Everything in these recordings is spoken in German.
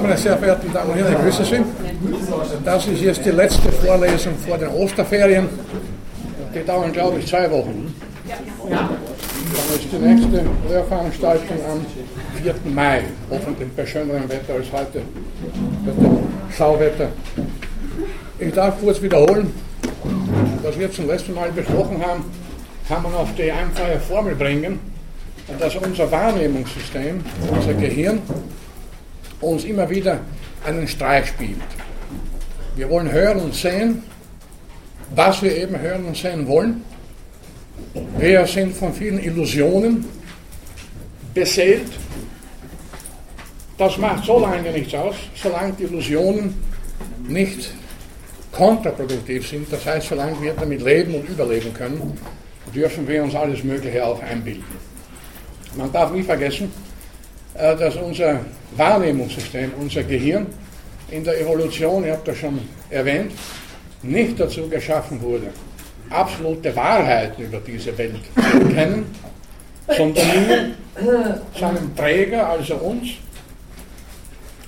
Meine sehr verehrten Damen und Herren, ich grüße Sie. Das ist jetzt die letzte Vorlesung vor den Osterferien. Die dauern, glaube ich, zwei Wochen. Dann ist die nächste Lehrveranstaltung am 4. Mai, hoffentlich bei schönerem Wetter als heute, bei Schauwetter. Ich darf kurz wiederholen, was wir zum letzten Mal besprochen haben, kann man auf die einfache Formel bringen, dass unser Wahrnehmungssystem, unser Gehirn, uns immer wieder einen Streich spielt. Wir wollen hören und sehen, was wir eben hören und sehen wollen. Wir sind von vielen Illusionen beseelt. Das macht so lange nichts aus, solange die Illusionen nicht kontraproduktiv sind, das heißt, solange wir damit leben und überleben können, dürfen wir uns alles Mögliche auch einbilden. Man darf nie vergessen, dass unser Wahrnehmungssystem, unser Gehirn in der Evolution, ihr habt das schon erwähnt, nicht dazu geschaffen wurde, absolute Wahrheiten über diese Welt zu erkennen, sondern nur seinem Träger, also uns,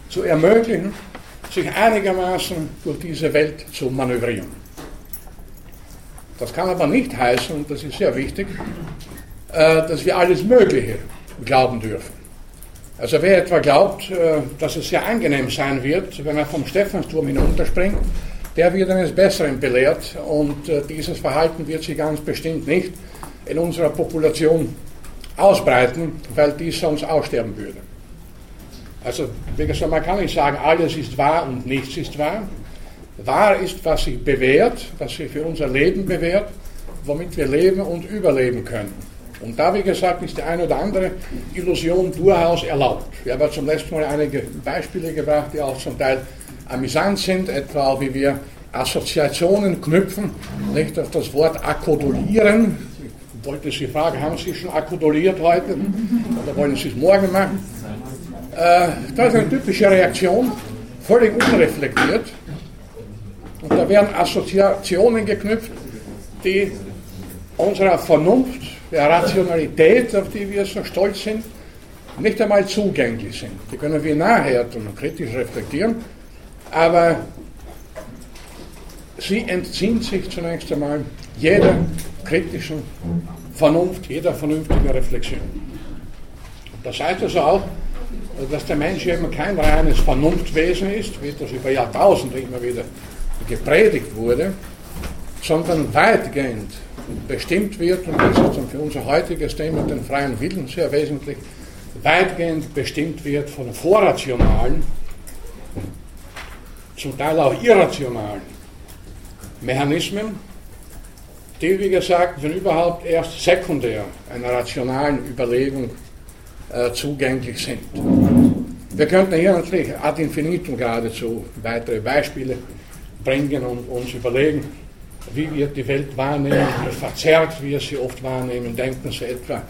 zu ermöglichen, sich einigermaßen durch diese Welt zu manövrieren. Das kann aber nicht heißen, und das ist sehr wichtig, äh, dass wir alles Mögliche glauben dürfen. Also wer etwa glaubt, äh, dass es sehr angenehm sein wird, wenn er vom Stephansturm hinunterspringt, der wird eines Besseren belehrt und äh, dieses Verhalten wird sich ganz bestimmt nicht in unserer Population ausbreiten, weil dies sonst aussterben würde. Also, wie gesagt, man kann nicht sagen, alles ist wahr und nichts ist wahr. Wahr ist, was sich bewährt, was sich für unser Leben bewährt, womit wir leben und überleben können. Und da, wie gesagt, ist die eine oder andere Illusion durchaus erlaubt. Wir haben zum letzten Mal einige Beispiele gebracht, die auch zum Teil amüsant sind, etwa wie wir Assoziationen knüpfen, nicht auf das Wort akkodulieren. Ich wollte Sie fragen, haben Sie schon akkoduliert heute oder wollen Sie es morgen machen? Äh, das ist eine typische Reaktion, völlig unreflektiert. Und da werden Assoziationen geknüpft, die unserer Vernunft der Rationalität, auf die wir so stolz sind, nicht einmal zugänglich sind. Die können wir nachher und kritisch reflektieren, aber sie entziehen sich zunächst einmal jeder kritischen Vernunft, jeder vernünftigen Reflexion. Das heißt also auch, dass der Mensch eben kein reines Vernunftwesen ist, wie das über Jahrtausende immer wieder gepredigt wurde, sondern weitgehend bestimmt wird, und das ist für unser heutiges Thema, den freien Willen, sehr wesentlich, weitgehend bestimmt wird von vorrationalen, zum Teil auch irrationalen Mechanismen, die, wie gesagt, wenn überhaupt erst sekundär einer rationalen Überlegung äh, zugänglich sind. Wir könnten hier natürlich ad infinitum geradezu weitere Beispiele bringen und uns überlegen, wie wir die Welt wahrnehmen, wie verzerrt wir sie oft wahrnehmen. Denken Sie etwa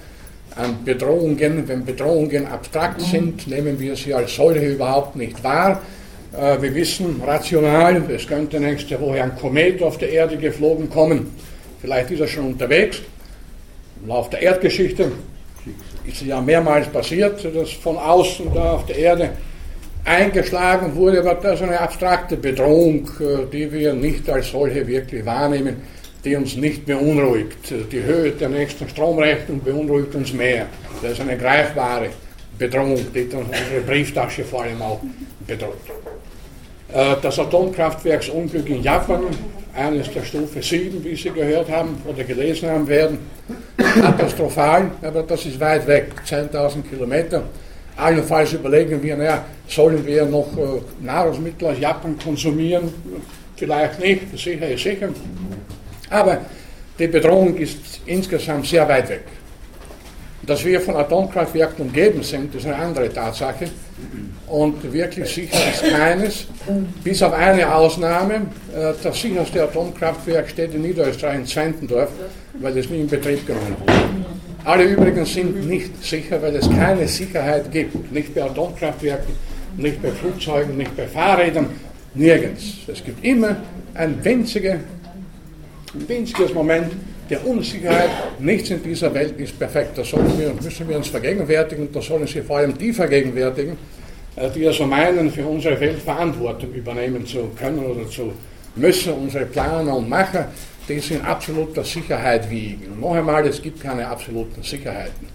an Bedrohungen. Wenn Bedrohungen abstrakt sind, nehmen wir sie als solche überhaupt nicht wahr. Äh, wir wissen rational, es könnte nächste Woche ein Komet auf der Erde geflogen kommen. Vielleicht ist er schon unterwegs. Im Laufe der Erdgeschichte ist es ja mehrmals passiert, dass von außen da auf der Erde eingeschlagen wurde, aber das eine abstrakte Bedrohung, äh, die wir nicht als solche wirklich wahrnehmen, die uns nicht beunruhigt. Die Höhe der nächsten Stromrechnung beunruhigt uns mehr. Das ist eine greifbare Bedrohung, die unsere Brieftasche vor allem auch bedroht. Äh, das Atomkraftwerksunglück in Japan, eines der Stufe 7, wie Sie gehört haben oder gelesen haben werden, katastrophal, aber das ist weit weg, 10.000 Kilometer Allenfalls überlegen wir, naja, sollen wir noch äh, Nahrungsmittel aus Japan konsumieren? Vielleicht nicht, sicher ist sicher. Aber die Bedrohung ist insgesamt sehr weit weg. Dass wir von Atomkraftwerken umgeben sind, ist eine andere Tatsache. Und wirklich sicher ist keines, bis auf eine Ausnahme. Äh, das sicherste Atomkraftwerk steht in Niederösterreich in Zwentendorf, weil es nie in Betrieb genommen wurde. Alle übrigen sind nicht sicher, weil es keine Sicherheit gibt. Nicht bei Atomkraftwerken, nicht bei Flugzeugen, nicht bei Fahrrädern, nirgends. Es gibt immer ein, winzige, ein winziges Moment der Unsicherheit. Nichts in dieser Welt ist perfekt. Das wir, müssen wir uns vergegenwärtigen. Das sollen Sie vor allem die vergegenwärtigen, äh, die also meinen, für unsere Welt Verantwortung übernehmen zu können oder zu müssen, unsere Planer und Macher, es in absoluter Sicherheit wiegen. Und noch einmal, es gibt keine absoluten Sicherheiten.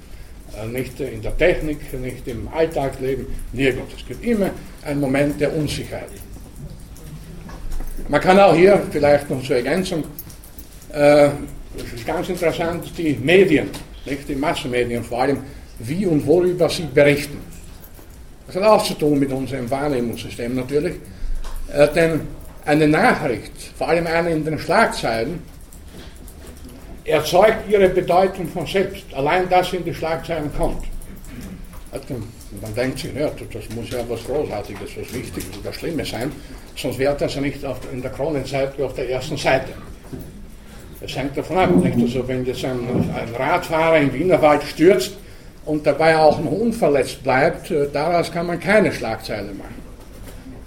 Äh, nicht in der Technik, nicht im Alltagsleben, nirgends. Es gibt immer einen Moment der Unsicherheit. Man kann auch hier vielleicht noch zur Ergänzung, äh, es ist ganz interessant, die Medien, nicht die Massenmedien vor allem, wie und worüber sie berichten. Das hat auch zu tun mit unserem Wahrnehmungssystem natürlich, äh, denn eine Nachricht, vor allem eine in den Schlagzeilen, erzeugt ihre Bedeutung von selbst, allein sie in die Schlagzeilen kommt. Also, man denkt sich, ja, das muss ja was Großartiges, was Wichtiges oder Schlimmes sein, sonst wäre das ja nicht in der Kronenzeitung auf der ersten Seite. Es hängt davon ab, nicht? Also wenn jetzt ein, ein Radfahrer im Wienerwald stürzt und dabei auch noch unverletzt bleibt, äh, daraus kann man keine Schlagzeile machen.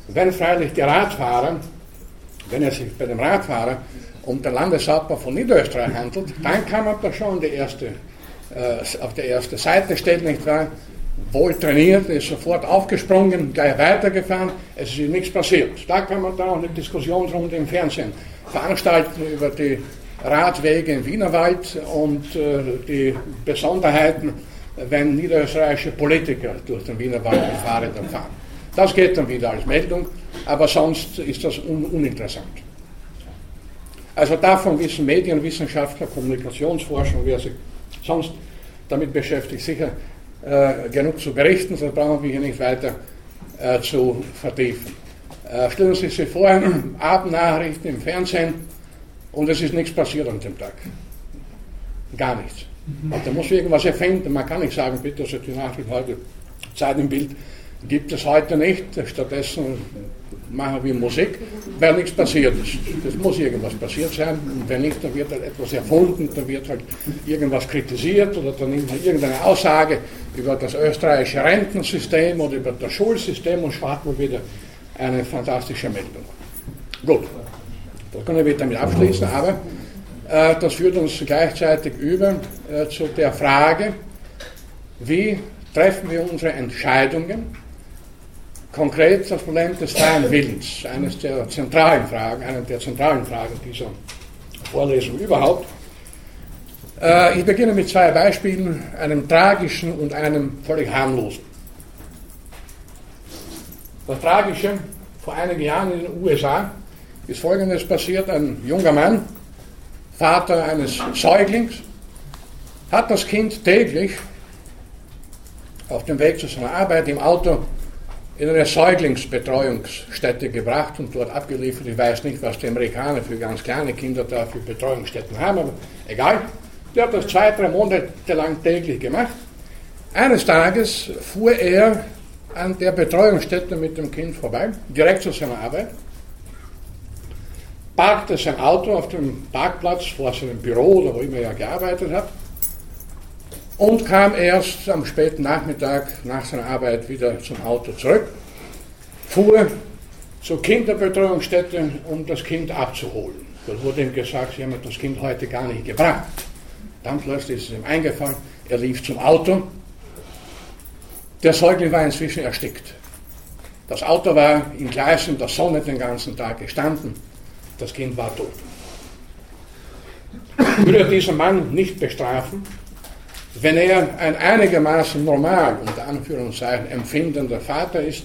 Wenn freilich der Radfahrer, wenn es sich bei dem Radfahrer um den Landeshauptmann von Niederösterreich handelt, dann kann man da schon die erste, äh, auf die erste Seite stellen, nicht wahr? wohl trainiert, ist sofort aufgesprungen, gleich weitergefahren, es ist nichts passiert. Da kann man dann auch eine Diskussionsrunde im Fernsehen veranstalten über die Radwege im Wienerwald und äh, die Besonderheiten, wenn niederösterreichische Politiker durch den Wienerwald mit Fahrrädern fahren. Das geht dann wieder als Meldung, aber sonst ist das un uninteressant. Also davon wissen Medienwissenschaftler, Kommunikationsforscher, wer sich sonst damit beschäftigt, sicher äh, genug zu berichten, sonst brauchen wir hier nicht weiter äh, zu vertiefen. Äh, stellen Sie sich vor, Abendnachrichten im Fernsehen und es ist nichts passiert an dem Tag. Gar nichts. Mhm. Da muss irgendwas erfinden. Man kann nicht sagen, bitte, also die Nachricht heute, Zeit im Bild, gibt es heute nicht. Stattdessen machen wir Musik, weil nichts passiert ist. Es muss irgendwas passiert sein. Und wenn nicht, dann wird halt etwas erfunden, dann wird halt irgendwas kritisiert oder dann nimmt man irgendeine Aussage über das österreichische Rentensystem oder über das Schulsystem und spart man wieder eine fantastische Meldung. Gut, das können wir damit abschließen, aber äh, das führt uns gleichzeitig über äh, zu der Frage, wie treffen wir unsere Entscheidungen konkret das Problem des freien Willens, eines der zentralen Fragen, eine der zentralen Fragen dieser Vorlesung überhaupt. Äh, ich beginne mit zwei Beispielen, einem tragischen und einem völlig harmlosen. Das Tragische, vor einigen Jahren in den USA ist Folgendes passiert, ein junger Mann, Vater eines Säuglings, hat das Kind täglich auf dem Weg zu seiner Arbeit im Auto in eine Säuglingsbetreuungsstätte gebracht und dort abgeliefert. Ich weiß nicht, was die Amerikaner für ganz kleine Kinder da für Betreuungsstätten haben, aber egal. Der hat das zwei, drei Monate lang täglich gemacht. Eines Tages fuhr er an der Betreuungsstätte mit dem Kind vorbei, direkt zu seiner Arbeit, parkte sein Auto auf dem Parkplatz vor seinem Büro oder wo immer er gearbeitet hat und kam erst am späten Nachmittag nach seiner Arbeit wieder zum Auto zurück, fuhr zur Kinderbetreuungsstätte, um das Kind abzuholen. Dort wurde ihm gesagt, sie haben das Kind heute gar nicht gebracht. Dann plötzlich ist es ihm eingefallen, er lief zum Auto. Der Säugling war inzwischen erstickt. Das Auto war in Gleisen der Sonne den ganzen Tag gestanden. Das Kind war tot. Würde er diesen Mann nicht bestrafen, wenn er ein einigermaßen normal, unter Anführungszeichen, empfindender Vater ist,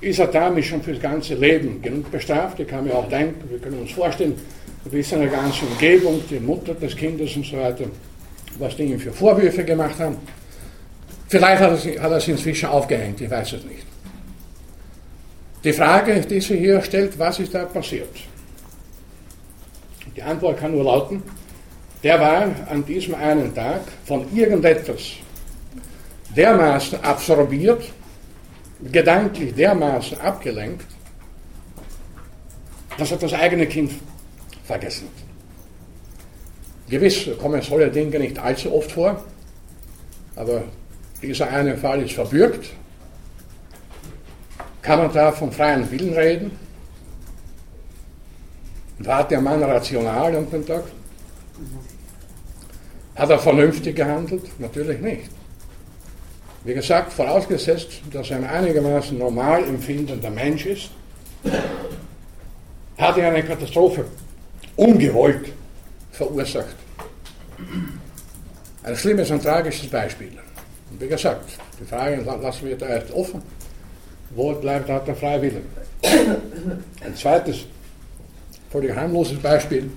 ist er damit schon fürs ganze Leben genug bestraft. Ich kann mir auch denken, wir können uns vorstellen, wie seine ganze Umgebung, die Mutter des Kindes und so weiter, was die ihm für Vorwürfe gemacht haben. Vielleicht hat er, es inzwischen aufgehängt, ich weiß es nicht. Die Frage, die sich hier stellt, was ist da passiert? Die Antwort kann nur lauten, der war an diesem einen Tag von irgendetwas dermaßen absorbiert, gedanklich dermaßen abgelenkt, dass er das eigene Kind vergessen hat. Gewiss kommen solche Dinge nicht allzu oft vor, aber dieser eine Fall ist verbürgt. Kann man da vom freien Willen reden? War der Mann rational an dem Tag? Hat er vernünftig gehandelt? Natürlich nicht. Wie gesagt, vorausgesetzt, dass er ein einigermaßen normal empfindender Mensch ist, hat er eine Katastrophe ungewollt verursacht. Ein schlimmes und tragisches Beispiel. Und wie gesagt, die Frage lassen wir da erst offen. Wo bleibt da der freie Wille? Ein zweites, völlig harmloses Beispiel,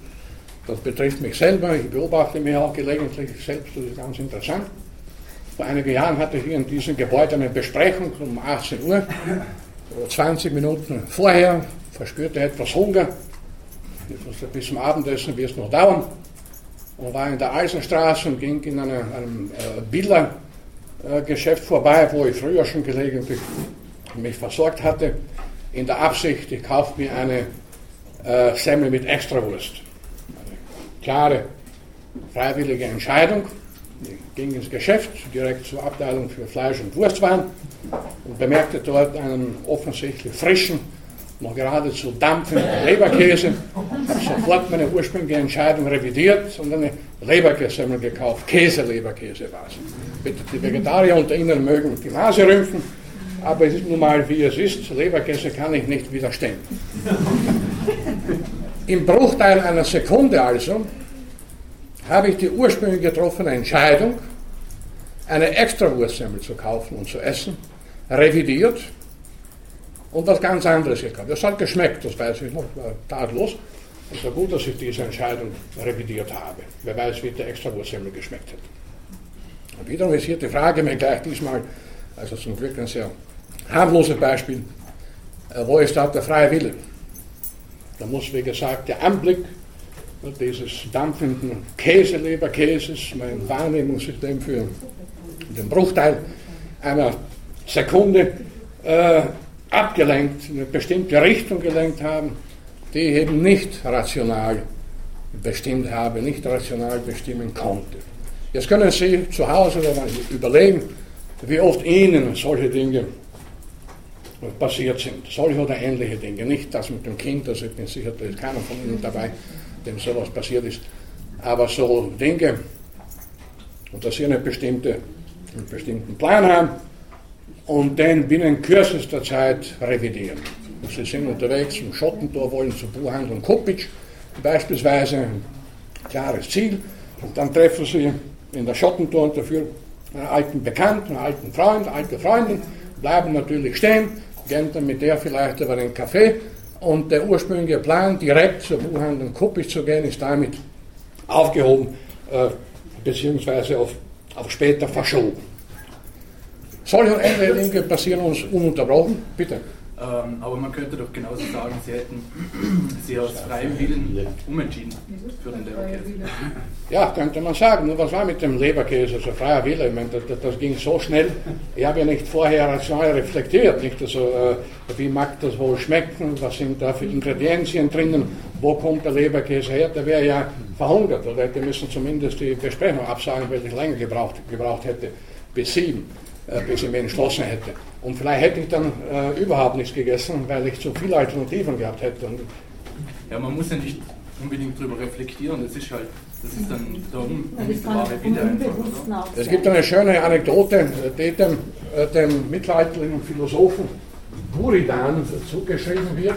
das betrifft mich selber. Ich beobachte mich auch gelegentlich selbst, das ist ganz interessant. Vor einigen Jahren hatte ich hier in diesem Gebäude eine Besprechung um 18 Uhr. 20 Minuten vorher verspürte etwas Hunger. Bis zum Abendessen wird es noch dauern. Und war in der Eisenstraße und ging in eine, einem äh, Bildergeschäft vorbei, wo ich früher schon gelegentlich mich versorgt hatte, in der Absicht, ich kaufe mir eine äh, Semmel mit Extrawurst. Klare, freiwillige Entscheidung. Ich ging ins Geschäft, direkt zur Abteilung für Fleisch und Wurstwaren und bemerkte dort einen offensichtlich frischen, noch geradezu dampfenden Leberkäse. Habe sofort meine ursprüngliche Entscheidung revidiert und eine Leberkäse gekauft. Käse-Leberkäse war es. Bitte die Vegetarier unter Ihnen mögen die Nase rümpfen, aber es ist nun mal wie es ist. Leberkäse kann ich nicht widerstehen. Im Bruchteil einer Sekunde also habe ich die ursprünglich getroffene Entscheidung, eine extra Wurstsemmel zu kaufen und zu essen, revidiert und was ganz anderes gekauft. Das hat geschmeckt, das weiß ich noch, war tadellos. Es war gut, dass ich diese Entscheidung revidiert habe. Wer weiß, wie der extra Wurstsemmel geschmeckt hätte. Und wiederum ist hier die Frage mir gleich diesmal, also zum Glück ein sehr harmloses Beispiel, äh, wo ist da der freie Wille? Da muss, wie gesagt, der Anblick dieses dampfenden Käseleberkäses, mein Wahrnehmungssystem für den Bruchteil einer Sekunde äh, abgelenkt, in eine bestimmte Richtung gelenkt haben, die ich eben nicht rational bestimmt habe, nicht rational bestimmen konnte. Jetzt können Sie zu Hause überlegen, wie oft Ihnen solche Dinge passiert sind. Solche oder ähnliche Dinge. Nicht das mit dem Kind, also ich bin sicher, da ist keiner von Ihnen dabei, dem sowas passiert ist. Aber so Dinge, und dass Sie eine bestimmte, einen bestimmten Plan haben und den binnen kürzester Zeit revidieren. Sie sind unterwegs zum Schottentor, wollen zu Buchhandlung Kopitsch beispielsweise, ein klares Ziel, und dann treffen Sie in der Schottentor dafür einen alten Bekannten, einen alten Freund, alte Freundin, bleiben natürlich stehen, gehen dann mit der vielleicht über einen Kaffee und der ursprüngliche Plan, direkt zur Buchhandlung Kuppich zu gehen, ist damit aufgehoben äh, beziehungsweise auf, auf später verschoben. Solche und Dinge passieren uns ununterbrochen. Bitte. Ähm, aber man könnte doch genauso sagen, sie hätten sich aus freiem Willen umentschieden für den Leberkäse. Ja, könnte man sagen. Nur was war mit dem Leberkäse, also freier Wille? Ich meine, das, das, ging so schnell. Ich habe ja nicht vorher rational reflektiert, nicht? Also, äh, wie mag das wohl schmecken? Was sind da für Ingredienzien drinnen? Wo kommt der Leberkäse her? Der wäre ja verhungert oder hätte müssen zumindest die Besprechung absagen, weil ich länger gebraucht, gebraucht hätte, bis sieben, äh, bis ich mich entschlossen hätte. Und vielleicht hätte ich dann äh, überhaupt nichts gegessen, weil ich zu viele Alternativen gehabt hätte. Und ja, man muss ja nicht unbedingt darüber reflektieren, das ist halt, das ist dann der unmittelbare einfach, Es gibt eine schöne Anekdote, die dem, äh, dem mittelalterlichen Philosophen Buridan zugeschrieben wird.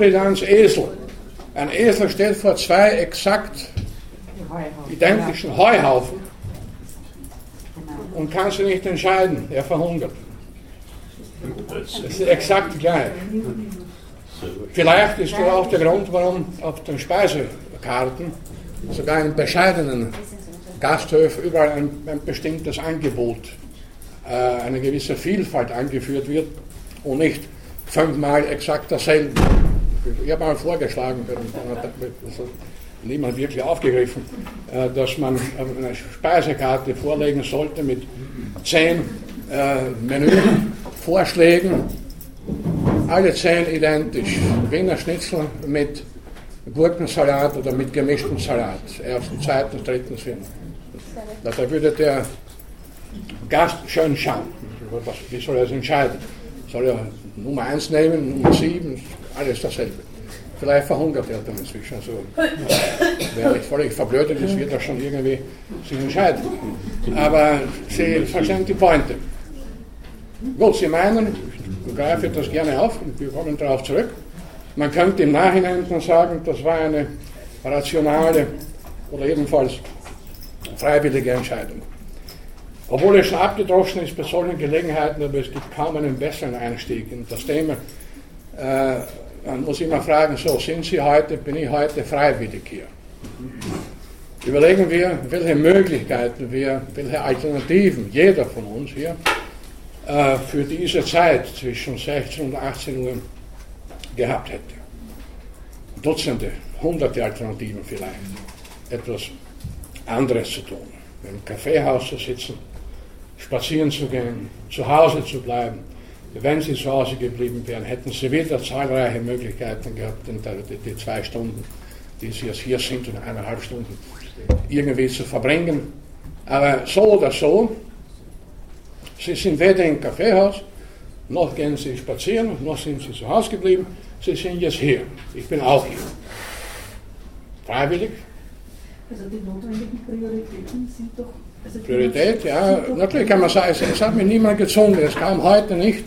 Buridans Esel. Ein Esel steht vor zwei exakt identischen Heuhaufen und kann sich nicht entscheiden. Er verhungert. Es ist exakt gleich. Vielleicht ist das auch der Grund, warum auf den Speisekarten sogar in bescheidenen Gasthöfen überall ein, ein bestimmtes Angebot, äh, eine gewisse Vielfalt angeführt wird und nicht fünfmal exakt dasselbe. Ich habe mal vorgeschlagen, niemand wirklich aufgegriffen, äh, dass man eine Speisekarte vorlegen sollte mit zehn äh, Menüvorschlägen, alle zehn identisch. Wiener Schnitzel mit Gurkensalat oder mit gemischtem Salat. Erstens, zweitens, drittens, viertens. Da würde der Gast schön schauen. Wie soll er es entscheiden? soll ja Nummer 1 nehmen, Nummer 7, alles dasselbe. Vielleicht verhungert er dann inzwischen. Also, wäre ich völlig verblödet ist, wird er schon irgendwie sich entscheiden. Aber Sie verstehen die Pointe. Gut, Sie meinen, ich greife das gerne auf und wir kommen darauf zurück. Man könnte im Nachhinein dann sagen, das war eine rationale oder jedenfalls freiwillige Entscheidung. Obwohl es schon abgedroschen ist bei solchen Gelegenheiten, aber es gibt kaum einen besseren Einstieg in das Thema. Äh, man muss immer fragen, so sind Sie heute, bin ich heute freiwillig hier? Überlegen wir, welche Möglichkeiten wir, welche Alternativen jeder von uns hier äh, für diese Zeit zwischen 16 und 18 Uhr gehabt hätte. Dutzende, hunderte Alternativen vielleicht, etwas anderes zu tun. Im Kaffeehaus zu sitzen, spazieren zu gehen, zu Hause zu bleiben. Wenn sie zu Hause geblieben wären, hätten sie wieder zahlreiche Möglichkeiten gehabt, die, die zwei Stunden, die sie jetzt hier sind, und eineinhalb Stunden irgendwie zu verbringen. Aber so oder so, sie sind weder im Kaffeehaus, noch gehen sie spazieren, noch sind sie zu Hause geblieben. Sie sind jetzt hier. Ich bin auch hier. Freiwillig. Also die notwendigen Prioritäten sind doch. Also Priorität, ja, natürlich kann man sagen, es, es hat mich niemand gezwungen. Es kam heute nicht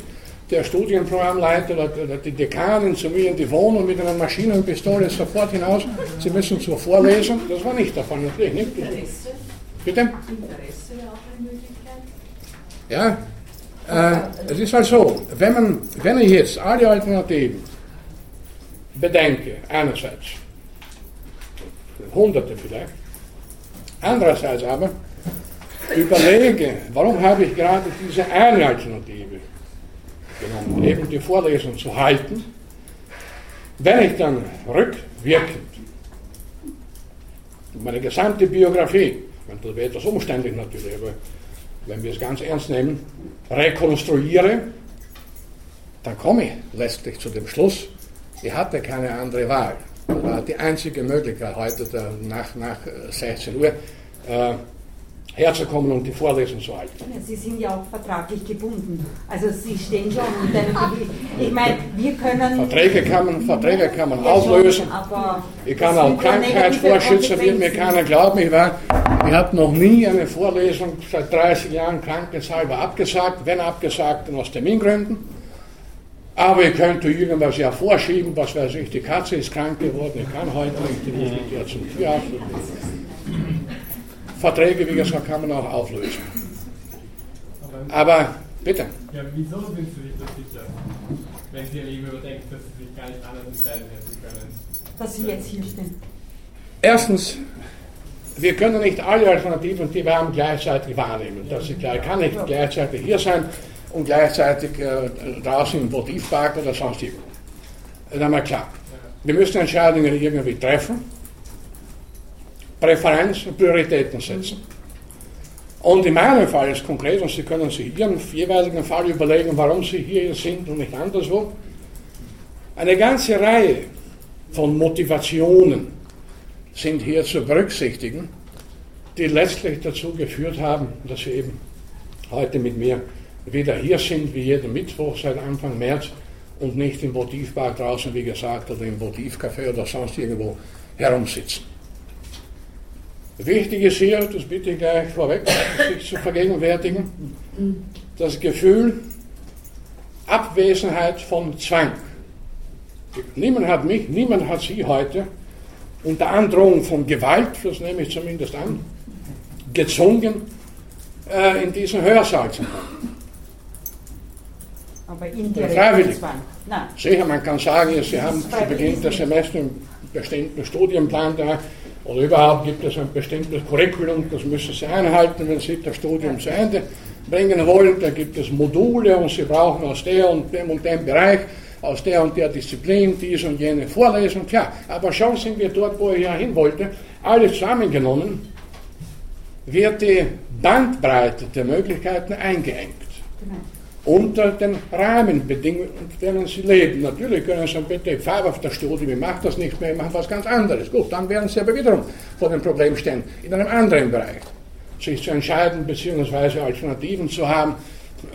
der Studienprogrammleiter oder die Dekanin zu mir in die Wohnung mit einer Maschinenpistole sofort hinaus. Sie müssen zur Vorlesung. Das war nicht davon, natürlich nicht. Interesse? Bitte? Interesse wäre auch eine Möglichkeit. Ja, äh, es ist halt so, wenn, man, wenn ich jetzt alle Alternativen bedenke, einerseits, hunderte vielleicht, andererseits aber überlege, warum habe ich gerade diese eine Alternative genommen, eben die Vorlesung zu halten, wenn ich dann rückwirkend meine gesamte Biografie, das wäre etwas umständlich natürlich, aber wenn wir es ganz ernst nehmen, rekonstruiere, dann komme ich letztlich zu dem Schluss, ich hatte keine andere Wahl. Das war die einzige Möglichkeit heute nach, nach 16 Uhr äh, herzukommen und die Vorlesung zu halten. Sie sind ja auch vertraglich gebunden. Also Sie stehen schon unter einem Ich meine, wir können. Verträge kann man, Verträge kann man auflösen. aber ich kann auch Krankheitsvorschützer, wird mir keiner glauben. Ich, war, ich habe noch nie eine Vorlesung seit 30 Jahren krankheitshalber abgesagt, wenn abgesagt, dann aus Termingründen. Aber ich könnte irgendwas ja vorschieben, was weiß ich, die Katze ist krank geworden, ich kann heute nicht, die muss ich ja zum Tierarzt. Verträge, wie gesagt, kann man auch auflösen. Aber bitte. Ja, wieso sind Sie sich das sicher, wenn Sie Ihr Leben überdenken, dass Sie sich gar nicht anders entscheiden hätten können? Dass Sie jetzt hier stehen. Erstens, wir können nicht alle Alternativen, die wir haben, gleichzeitig wahrnehmen. Das ist klar. Ich kann nicht gleichzeitig hier sein und gleichzeitig äh, draußen im Votivpark oder sonst irgendwo. Das ist einmal klar. Wir müssen Entscheidungen irgendwie treffen. Präferenz und Prioritäten setzen. Und in meinem Fall ist konkret, und Sie können sich Ihren jeweiligen Fall überlegen, warum Sie hier sind und nicht anderswo, eine ganze Reihe von Motivationen sind hier zu berücksichtigen, die letztlich dazu geführt haben, dass wir eben heute mit mir wieder hier sind, wie jeden Mittwoch seit Anfang März und nicht im Votivpark draußen, wie gesagt, oder im Votivcafé oder sonst irgendwo herumsitzen. Wichtig ist hier, das bitte ich gleich vorweg, sich zu vergegenwärtigen, das Gefühl Abwesenheit von Zwang. Niemand hat mich, niemand hat Sie heute unter Androhung von Gewalt, das nehme ich zumindest an, gezwungen, äh, in diesen Hörsaal zu kommen. Aber indirekt Freiwillig. Zwang. Nein. Sicher, man kann sagen, Sie haben zu Beginn des. Semesters einen bestimmten Studienplan da oder überhaupt gibt es ein bestimmtes Curriculum, das müssen Sie einhalten, wenn Sie das Studium zu Ende bringen wollen. Da gibt es Module und Sie brauchen aus der und dem und dem Bereich, aus der und der Disziplin diese und jene Vorlesung. Tja, aber schon sind wir dort, wo ich ja hin wollte. Alles zusammengenommen wird die Bandbreite der Möglichkeiten eingeengt Genau. Unter den Rahmenbedingungen, denen sie leben. Natürlich können sie sagen, bitte, ich fahre auf das Studium, ich mache das nicht mehr, ich mache was ganz anderes. Gut, dann werden sie aber wiederum vor dem Problem stehen, in einem anderen Bereich, sich zu entscheiden, beziehungsweise Alternativen zu haben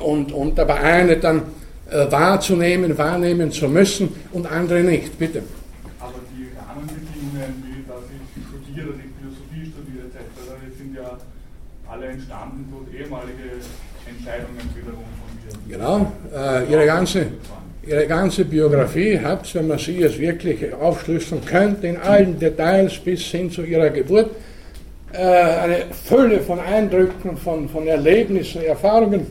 und, und aber eine dann äh, wahrzunehmen, wahrnehmen zu müssen und andere nicht. Bitte. Aber die Rahmenbedingungen, wie dass ich studiere, ich Philosophie studiere etc., die sind ja alle entstanden durch ehemalige Entscheidungen wiederum von mir. Genau, äh, ihre, ganze, ihre ganze Biografie hat, wenn man sie jetzt wirklich aufschlüsseln könnte, in allen Details bis hin zu ihrer Geburt, äh, eine Fülle von Eindrücken, von, von Erlebnissen, Erfahrungen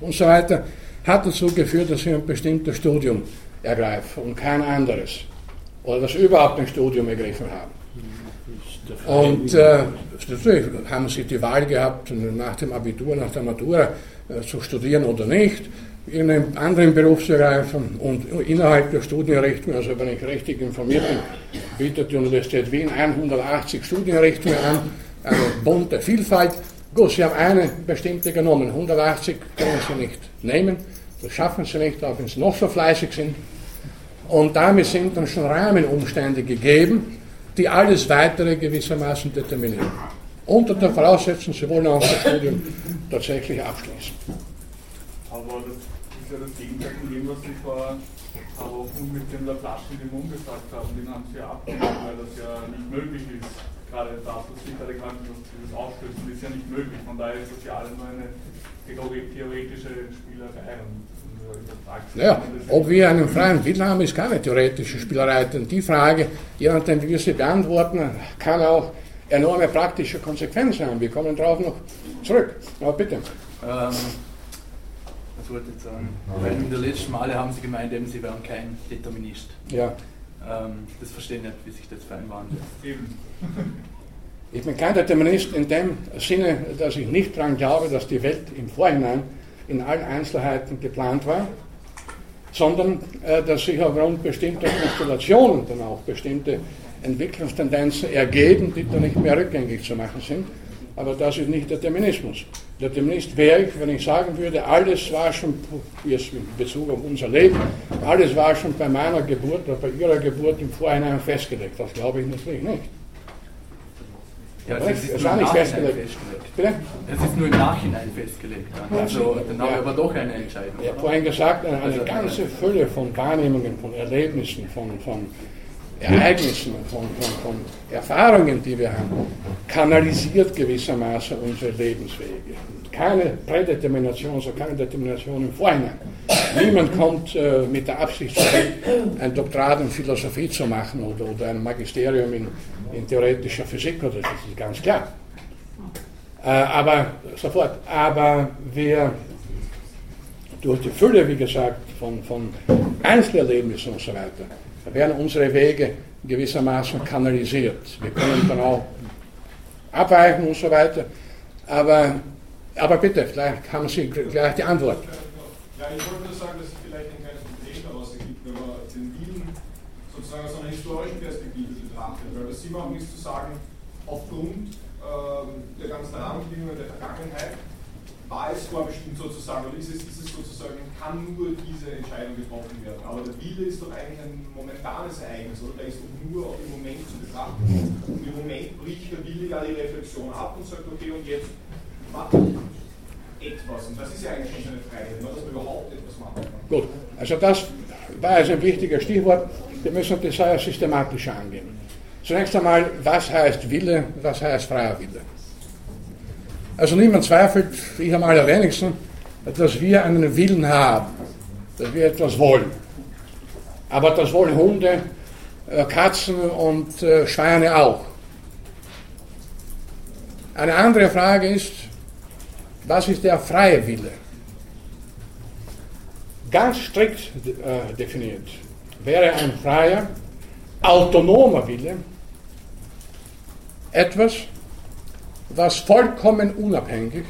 und so weiter, hat dazu geführt, dass sie ein bestimmtes Studium ergreifen und kein anderes. Oder dass sie überhaupt ein Studium ergriffen haben. Und äh, natürlich haben sie die Wahl gehabt, nach dem Abitur, nach der Matura zu studieren oder nicht, in einen anderen Beruf zu ergreifen und innerhalb der Studienrichtung, also wenn ich richtig informiert bin, bietet die Universität Wien 180 Studienrichtungen an, eine bunte Vielfalt. Gut, Sie haben eine bestimmte genommen, 180 können Sie nicht nehmen, das schaffen Sie nicht, auch wenn Sie noch so fleißig sind. Und damit sind dann schon Rahmenumstände gegeben, die alles Weitere gewissermaßen determinieren. Unter der Voraussetzung, Sie wollen auch das Studium tatsächlich abschließen. Aber das ist ja das Gegenteil von dem, was Sie vor ein paar Wochen mit dem den Mund gesagt haben. Den haben Sie ja abgelehnt, weil das ja nicht möglich ist. Gerade das, was Sie gerade gesagt haben, das Aufstößen ist ja nicht möglich. Von daher ist das ja alles nur eine theoretische Spielerei. Naja, ob wir einen freien Willen haben, ist keine theoretische Spielerei. Denn die Frage, je nachdem, wie wir sie beantworten, kann auch enorme praktische Konsequenzen haben. Wir kommen darauf noch zurück. Aber bitte. Ähm, was wollte ich sagen? Weil in der letzten Male haben Sie gemeint, eben, Sie wären kein Determinist. Ja. Ähm, das verstehe ich nicht, wie sich das vereinbaren lässt. Ich bin kein Determinist in dem Sinne, dass ich nicht daran glaube, dass die Welt im Vorhinein in allen Einzelheiten geplant war, sondern äh, dass sich aufgrund bestimmter Konstellationen dann auch bestimmte Entwicklungstendenzen ergeben, die dann nicht mehr rückgängig zu machen sind. Aber das ist nicht Determinismus. Determinist wäre ich, wenn ich sagen würde, alles war schon, jetzt in Bezug auf unser Leben, alles war schon bei meiner Geburt oder bei ihrer Geburt im Vorhinein festgelegt. Das glaube ich natürlich nicht. Ja, es ist, ist nur im festgelegt. festgelegt. Es ist nur im Nachhinein festgelegt. Also dann haben wir aber doch eine Entscheidung. Ich habe vorhin gesagt, eine, eine ganze Fülle von Wahrnehmungen, von Erlebnissen, von, von Ereignissen, von, von, von Erfahrungen, die wir haben, kanalisiert gewissermaßen unsere Lebenswege. Keine Prädetermination, also keine Determination im Vorhinein. Niemand kommt äh, mit der Absicht ein Doktorat in Philosophie zu machen oder, oder ein Magisterium in, in theoretischer Physik oder das ist ganz klar. Äh, aber sofort, aber wir durch die Fülle, wie gesagt, von, von Einzelerlebnissen und so weiter, werden unsere Wege gewissermaßen kanalisiert. Wir können dann auch abweichen und so weiter. Aber, aber bitte, vielleicht haben Sie gleich die Antwort. Ja, ich wollte nur sagen, dass es vielleicht ein kleines Problem daraus ergibt, wenn man den Wien sozusagen aus einer historischen Perspektive betrachtet. Weil was Sie machen, ist zu sagen, aufgrund ähm, der ganzen Rahmenbedingungen der Vergangenheit war es vorbestimmt sozusagen, oder ist es, ist es sozusagen, kann nur diese Entscheidung getroffen werden. Aber der Wille ist doch eigentlich ein momentanes Ereignis, oder? Der ist doch nur auf den Moment zu betrachten. Und im Moment bricht der Wille ja die Reflexion ab und sagt, okay, und jetzt mache ich etwas. Und das ist ja eigentlich schon eine Freiheit, dass man überhaupt etwas machen kann. Gut, also das war also ein wichtiger Stichwort. Wir müssen das sehr systematisch angehen. Zunächst einmal, was heißt Wille, was heißt freier Wille? Also niemand zweifelt, ich am allerwenigsten, dass wir einen Willen haben, dass wir etwas wollen. Aber das wollen Hunde, äh, Katzen und äh, Schweine auch. Eine andere Frage ist, was ist der freie Wille? Ganz strikt äh, definiert wäre ein freier, autonomer Wille etwas, was vollkommen unabhängig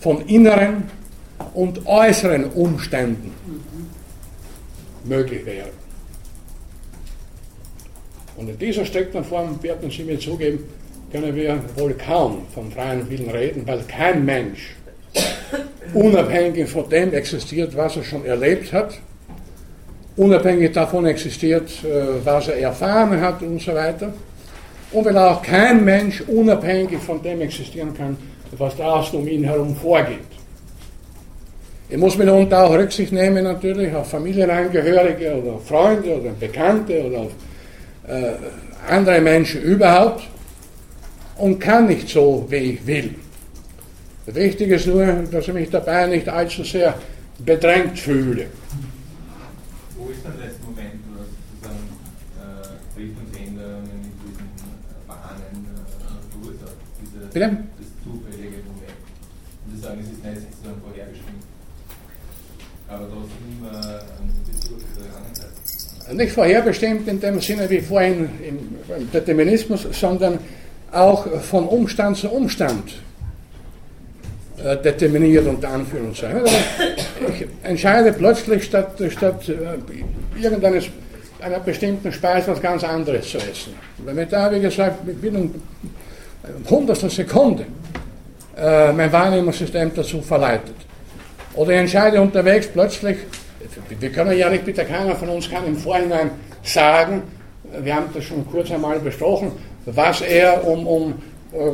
von inneren und äußeren Umständen möglich wäre. Und in dieser strikten Form, werden Sie mir zugeben, können wir wohl kaum vom freien Willen reden, weil kein Mensch unabhängig von dem existiert, was er schon erlebt hat, unabhängig davon existiert, äh, was er erfahren hat und so weiter und weil auch kein Mensch unabhängig von dem existieren kann, was draußen um ihn herum vorgeht. Ich muss mitunter auch Rücksicht nehmen natürlich auf Familienangehörige oder auf Freunde oder Bekannte oder auf äh, andere Menschen überhaupt und kann nicht so, wie ich will. Wichtig ist nur, dass ich mich dabei nicht allzu sehr bedrängt fühle. Bitte? Das zufällige Moment. Und Sie sagen, es ist nicht sozusagen vorherbestimmt. Aber äh, ein Bezug auf die Vergangenheit. Nicht vorherbestimmt in dem Sinne wie vorhin im Determinismus, sondern auch von Umstand zu Umstand äh, determiniert unter Anführungszeichen. Also ich entscheide plötzlich statt, statt äh, irgendeines einer bestimmten Speise was ganz anderes zu essen. Ich da, wie gesagt, mit binnen hundertstel Sekunde äh, mein Wahrnehmungssystem dazu verleitet. Oder ich entscheide unterwegs plötzlich, wir können ja nicht, bitte keiner von uns kann im Vorhinein sagen, wir haben das schon kurz einmal besprochen, was er um, um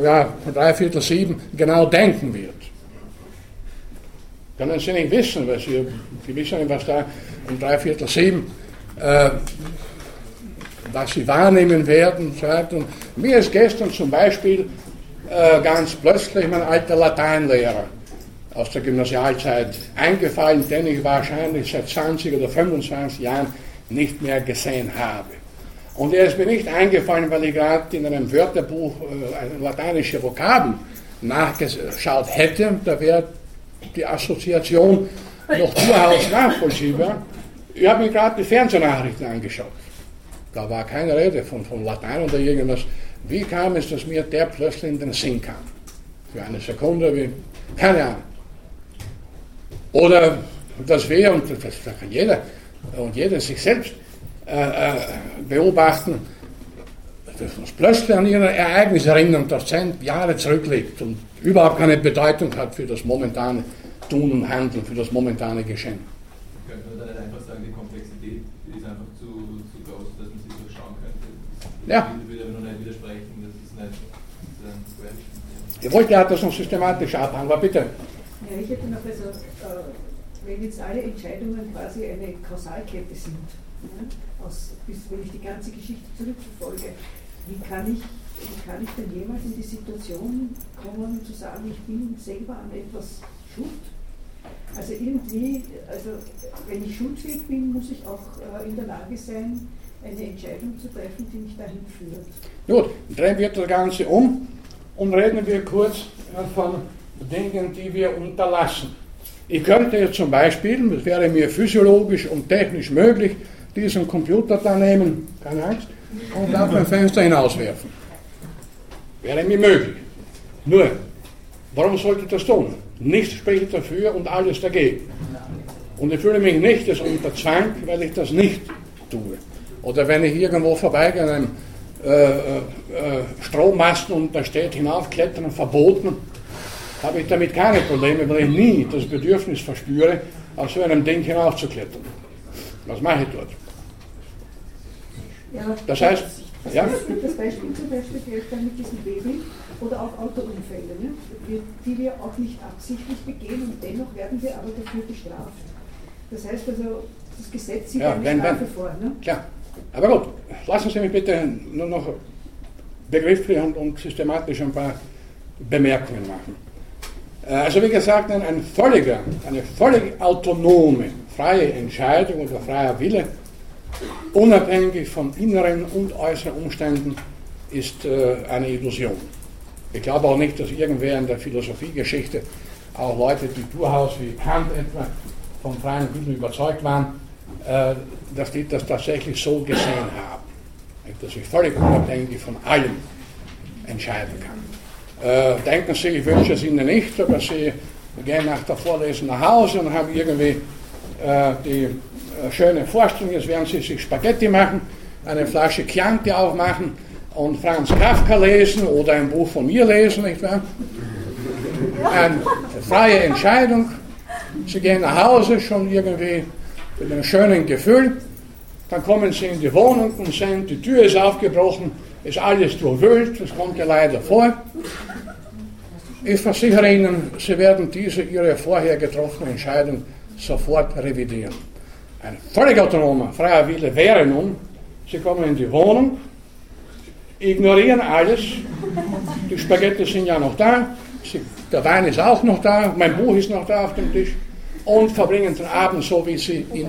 ja, drei Viertel sieben genau denken wird. Können Sie nicht wissen, weil Sie, Sie wissen was da um drei Viertel sieben, äh, was Sie wahrnehmen werden. Und mir ist gestern zum Beispiel äh, ganz plötzlich mein alter Lateinlehrer aus der Gymnasialzeit eingefallen, den ich wahrscheinlich seit 20 oder 25 Jahren nicht mehr gesehen habe. Und er ist mir nicht eingefallen, weil ich gerade in einem Wörterbuch äh, lateinische Vokabel nachgeschaut hätte. Da wäre die Assoziation noch durchaus nachvollziehbar. Ich habe mir gerade die Fernsehnachrichten angeschaut. Da war keine Rede von, von Latein oder irgendwas. Wie kam es, dass mir der plötzlich in den Sinn kam? Für eine Sekunde, wie, keine Ahnung. Oder dass wir, und das, kann jeder und jeder sich selbst äh, äh, beobachten, dass uns plötzlich an irgendein Ereignis erinnern, das zehn Jahre zurückliegt und überhaupt keine Bedeutung hat für das momentane Tun und Handeln, für das momentane Geschehen. Könnte man dann nicht einfach sagen, die Komplexität ist einfach zu, zu groß, dass man sich durchschauen könnte? Ja. Ich würde aber noch nicht widersprechen, das ist nicht sozusagen Ihr wollt ja das noch systematisch abhandeln, aber bitte. Ja, ich hätte noch also, äh, wenn jetzt alle Entscheidungen quasi eine Kausalkette sind, ja, aus, bis, wenn ich die ganze Geschichte zurückverfolge, wie kann ich, wie kann ich denn jemals in die Situation kommen, zu sagen, ich bin selber an etwas schuld? Also irgendwie, also wenn ich schuldfähig bin, muss ich auch äh, in der Lage sein, eine Entscheidung zu treffen, die mich dahin führt. Gut, drehen wir das Ganze um und reden wir kurz äh, von Dingen, die wir unterlassen. Ich könnte jetzt zum Beispiel, das wäre mir physiologisch und technisch möglich, diesen Computer da nehmen, keine Angst, und auf ein Fenster hinauswerfen. Wäre mir möglich. Nur, warum sollte ich das tun? Nichts spricht dafür und alles dagegen. Und ich fühle mich nicht als unter Zwang, weil ich das nicht tue. Oder wenn ich irgendwo vorbeigehe an einem äh, äh, Strommasten und da steht hinaufklettern verboten, habe ich damit keine Probleme, weil ich nie das Bedürfnis verspüre, auf so einem Ding hinaufzuklettern. Was mache ich dort? Ja, Das heißt, das, ja? Beispiel, das Beispiel zum Beispiel gilt dann mit diesen Baby oder auch Autounfälle, ne? die wir auch nicht absichtlich begehen und dennoch werden wir aber dafür bestraft. Das heißt also, das Gesetz sieht Ja, eine wenn- Strafe wenn- vor. Ne? Klar. Aber gut, lassen Sie mich bitte nur noch begrifflich und, und systematisch ein paar Bemerkungen machen. Äh, Also wie gesagt, ein völliger, eine völlig autonome, freie Entscheidung oder freier Wille, unabhängig von inneren und äußeren Umständen, ist äh, eine Illusion. Ich glaube auch nicht, dass irgendwer in der Philosophiegeschichte, auch Leute, die durchaus wie Kant etwa vom freien Willen überzeugt waren, äh, dass die das tatsächlich so gesehen haben. Dass ich völlig unabhängig von allem entscheiden kann. Äh, denken Sie, ich wünsche es Ihnen nicht, aber Sie gehen nach der Vorlesung nach Hause und haben irgendwie äh, die schöne Vorstellung, jetzt werden Sie sich Spaghetti machen, eine Flasche Chianti aufmachen und Franz Kafka lesen oder ein Buch von mir lesen, nicht wahr? Eine freie Entscheidung. Sie gehen nach Hause schon irgendwie mit einem schönen Gefühl. Dann kommen Sie in die Wohnung und sehen, die Tür ist aufgebrochen, ist alles durchwühlt, das kommt ja leider vor. Ich versichere Ihnen, Sie werden diese Ihre vorher getroffene Entscheidung sofort revidieren. Ein völlig autonomer, freier Wille wäre nun, Sie kommen in die Wohnung, ignorieren alles, die Spaghetti sind ja noch da, Sie, der Wein ist auch noch da, mein Buch ist noch da auf dem Tisch. Und verbringen den Abend so, wie Sie ihn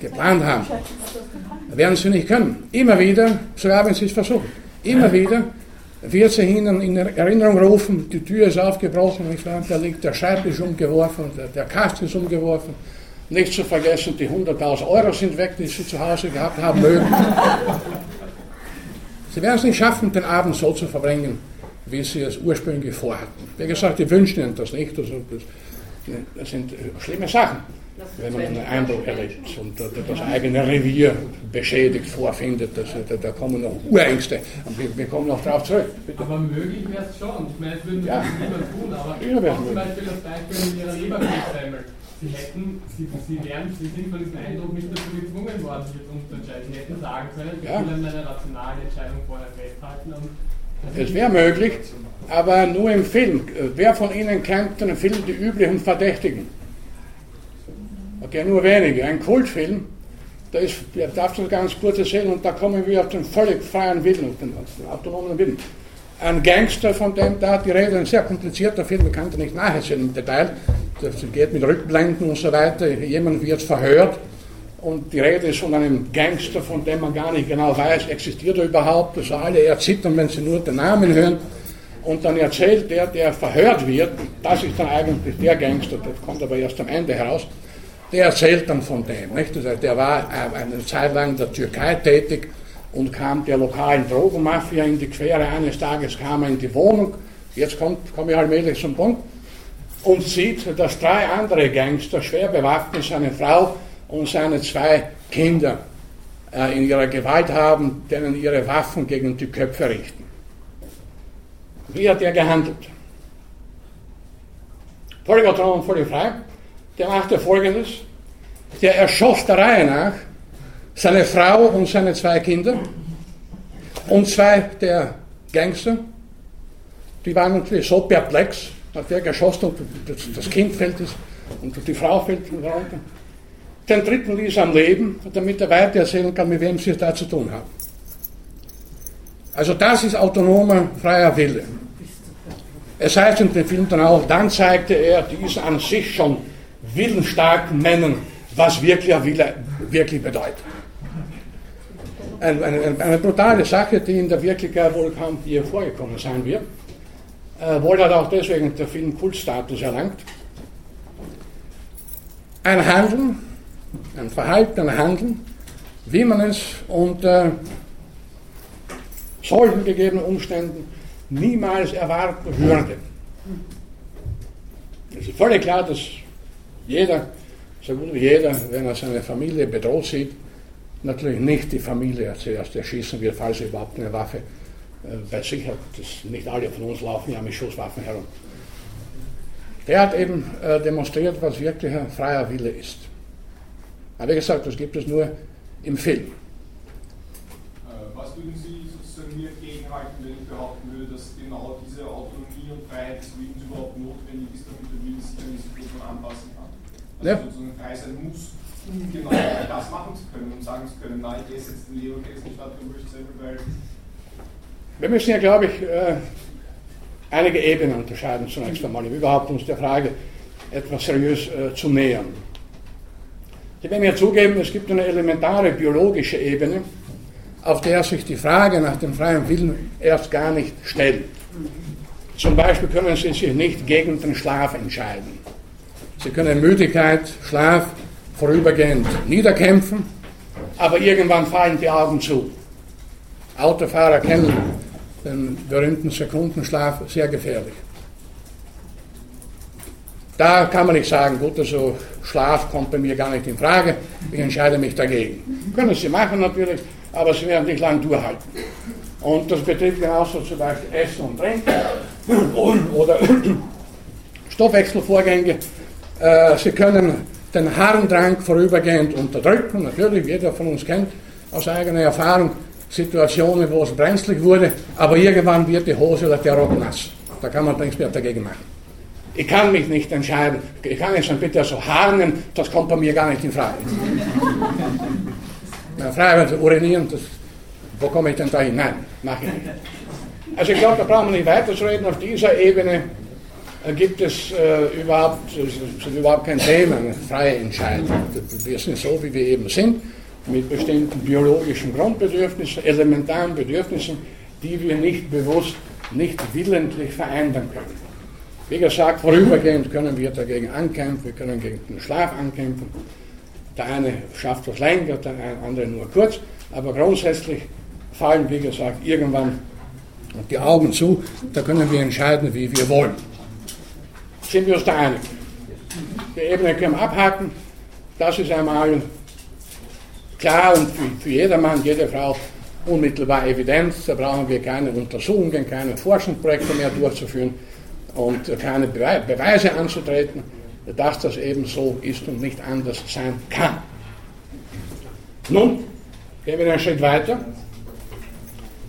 geplant haben. Werden Sie nicht können. Immer wieder, sogar wenn Sie es versuchen, immer wieder wird sie ihnen in Erinnerung rufen, die Tür ist aufgebrochen, da liegt der Schreibtisch umgeworfen, der, der Kasten ist umgeworfen. Nicht zu vergessen, die 100.000 Euro sind weg, die sie zu Hause gehabt haben mögen. sie werden es nicht schaffen, den Abend so zu verbringen, wie sie es ursprünglich vorhatten. Wie gesagt, die wünschen ihnen das nicht. Also das, das sind schlimme Sachen wenn man einen Eindruck erlebt und das eigene Revier beschädigt vorfindet, das, da, kommen noch Urängste. Und wir, wir kommen noch darauf zurück. Bitte. Aber möglich wäre es schon. Ich meine, es würde ja. niemand tun, aber ja, auch zum Beispiel das Beispiel mit Ihrer Leberkrebsemmel. Sie hätten, Sie, Sie, wären, Sie sind von diesem Eindruck nicht dazu gezwungen worden, sich jetzt umzuentscheiden. Sie hätten sagen können, ich ja. will an meiner rationalen Entscheidung vorher festhalten. es wäre möglich, aber nur im Film. Wer von Ihnen kennt den Film Die üblichen Verdächtigen? Okay, nur wenige. Ein Kultfilm, da ist, darf das ganz kurz erzählen und da kommen wir auf den völlig freien Willen, den autonomen Willen. Ein Gangster, von dem da die Rede, ein sehr komplizierter Film, man kann da nicht nacherzählen im Detail. Das geht mit Rückblenden und so weiter. Jemand wird verhört und die Rede ist von einem Gangster, von dem man gar nicht genau weiß, existiert er überhaupt. Also alle erzittern, wenn sie nur den Namen hören. Und dann erzählt der, der verhört wird, das ist dann eigentlich der Gangster, das kommt aber erst am Ende heraus der erzählt dann von dem. Nicht? Also der war äh, eine Zeit lang in der Türkei tätig und kam der lokalen Drogenmafia in die Quere. Eines Tages kam er in die Wohnung, jetzt komme komm ich allmählich zum Punkt, und sieht, dass drei andere Gangster, schwer bewaffnet, seine Frau und seine zwei Kinder äh, in ihrer Gewalt haben, denen ihre Waffen gegen die Köpfe richten. Wie hat er gehandelt? Völlig autonom und völlig frei der machte folgendes. Der erschoss der Reihe nach seine Frau und seine zwei Kinder und zwei der Gangster. Die waren natürlich so perplex, hat der geschossen und das Kind fällt es und die Frau fällt runter. Den dritten ließ er am Leben, damit er weiter erzählen kann, mit wem sie es da zu tun haben. Also das ist autonomer, freier Wille. Es heißt in dem Film dann auch, dann zeigte er dies an sich schon willensstark nennen, was wirklicher Wille wirklich bedeutet. Eine, eine, eine, brutale Sache, die in der Wirklichkeit wohl kaum hier vorgekommen sein wird. Äh, wohl hat auch deswegen der Film Kultstatus erlangt. Ein Handeln, ein Verhalten, ein Handeln, wie man es unter solchen gegebenen Umständen niemals erwarten würde. Es ist völlig klar, dass jeder, so gut wie jeder, wenn er seine Familie bedroht sieht, natürlich nicht die Familie zuerst erschießen wird, falls er überhaupt eine Waffe äh, bei sich hat. Das nicht alle von uns laufen ja mit Schusswaffen herum. Der hat eben äh, demonstriert, was wirklicher freier Wille ist. Aber wie gesagt, das gibt es nur im Film. Äh, was würden Sie sozusagen mir entgegenhalten, wenn ich behaupten würde, dass genau diese Autonomie und Freiheit des Willens überhaupt notwendig ist, damit der Wille sich an die Situation anpassen kann? Also ja. sozusagen frei sein muss, um genau das machen zu können und sagen zu können, nein, ich esse jetzt den Leberkäse statt der Wurstsemmeln, weil... Wir müssen ja, glaube ich, äh, einige Ebenen unterscheiden zunächst einmal, um überhaupt uns der Frage etwas seriös äh, zu nähern. Sie werden mir zugeben, es gibt eine elementare biologische Ebene, auf der sich die Frage nach dem freien Willen erst gar nicht stellt. Zum Beispiel können Sie sich nicht gegen den Schlaf entscheiden. Sie können Müdigkeit, Schlaf vorübergehend niederkämpfen, aber irgendwann fallen die Augen zu. Autofahrer kennen den berühmten Sekundenschlaf sehr gefährlich. Da kann man nicht sagen, gut, also Schlaf kommt bei mir gar nicht in Frage, ich entscheide mich dagegen. Können Sie machen natürlich, aber Sie werden nicht lange durchhalten. Und das betrifft genauso zum Beispiel Essen und Trinken oder Stoffwechselvorgänge. Äh, Sie können den Harndrang vorübergehend unterdrücken. Natürlich, jeder von uns kennt aus eigener Erfahrung Situationen, wo es brenzlig wurde, aber irgendwann wird die Hose oder der Rock nass. Da kann man nichts mehr dagegen machen. Ich kann mich nicht entscheiden. Ich kann jetzt bitte so harnen, das kommt bei mir gar nicht in Frage. Na, freiwillig urinieren, das, wo komme ich denn da hin? Nein, mache ich nicht. Also ich glaube, da brauchen wir nicht weiter zu reden. Auf dieser Ebene gibt es äh, überhaupt, sind überhaupt kein Thema, eine freie Entscheidung. Wir sind so, wie wir eben sind, mit bestimmten biologischen Grundbedürfnissen, elementaren Bedürfnissen, die wir nicht bewusst, nicht willentlich verändern können. Wie gesagt, vorübergehend können wir dagegen ankämpfen, wir können gegen den Schlaf ankämpfen. Der eine schafft das länger, der andere nur kurz, aber grundsätzlich fallen, wie gesagt, irgendwann die Augen zu, da können wir entscheiden, wie wir wollen. Sind wir uns da einig? Die Ebene können wir abhaken, das ist einmal klar und für, für jedermann, jede Frau unmittelbar Evidenz, da brauchen wir keine Untersuchungen, keine Forschungsprojekte mehr durchzuführen und keine Beweise anzutreten, dass das eben so ist und nicht anders sein kann. Nun, gehen wir einen Schritt weiter.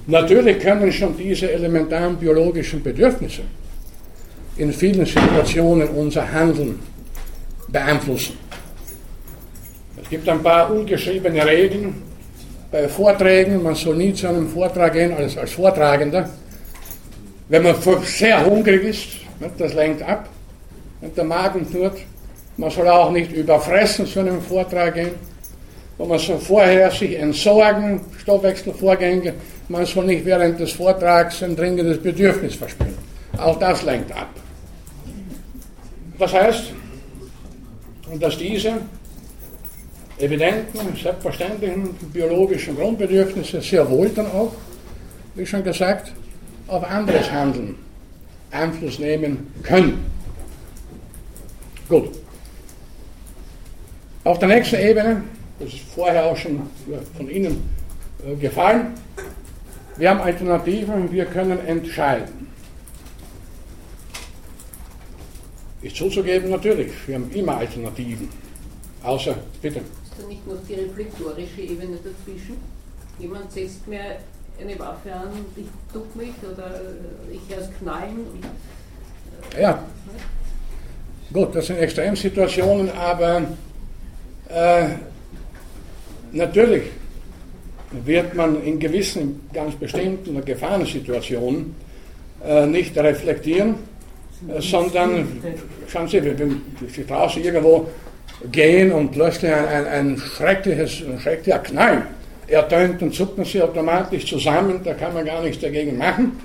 Natürlich können schon diese elementaren biologischen Bedürfnisse in vielen Situationen unser Handeln beeinflussen. Es gibt ein paar ungeschriebene Regeln bei Vorträgen. Man soll nie zu einem Vortrag gehen als, als Vortragender, wenn man sehr hungrig ist, das lenkt ab, und der Magen tut. Man soll auch nicht überfressen zu einem Vortrag gehen. Und man soll vorher sich entsorgen, Stoffwechselvorgänge. Man soll nicht während des Vortrags ein dringendes Bedürfnis verspüren. Auch das lenkt ab. Das heißt, dass diese evidenten, selbstverständlichen biologischen Grundbedürfnisse sehr wohl dann auch, wie schon gesagt, auf anderes Handeln Einfluss nehmen können. Gut. Auf der nächsten Ebene, das ist vorher auch schon von Ihnen äh, gefallen, wir haben Alternativen, wir können entscheiden. Ist zuzugeben, natürlich, wir haben immer Alternativen. Außer, bitte. Ist da nicht noch die reflektorische Ebene dazwischen? Jemand setzt mir eine Waffe an und ich duck mich oder ich höre es knallen. Äh, ja. Gut, das sind Extremsituationen, aber äh, natürlich wird man in gewissen, ganz bestimmten Gefahrensituationen äh, nicht reflektieren, sondern, schauen Sie, wenn Sie draußen irgendwo gehen und plötzlich ein, ein, ein schreckliches, ein schrecklicher Knall ertönt und zucken sie automatisch zusammen, da kann man gar nichts dagegen machen.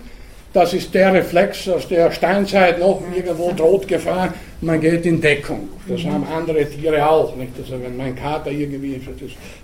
Das ist der Reflex aus der Steinzeit noch, irgendwo droht Gefahr, man geht in Deckung. Das mhm. haben andere Tiere auch. Nicht? Also wenn mein Kater irgendwie ist,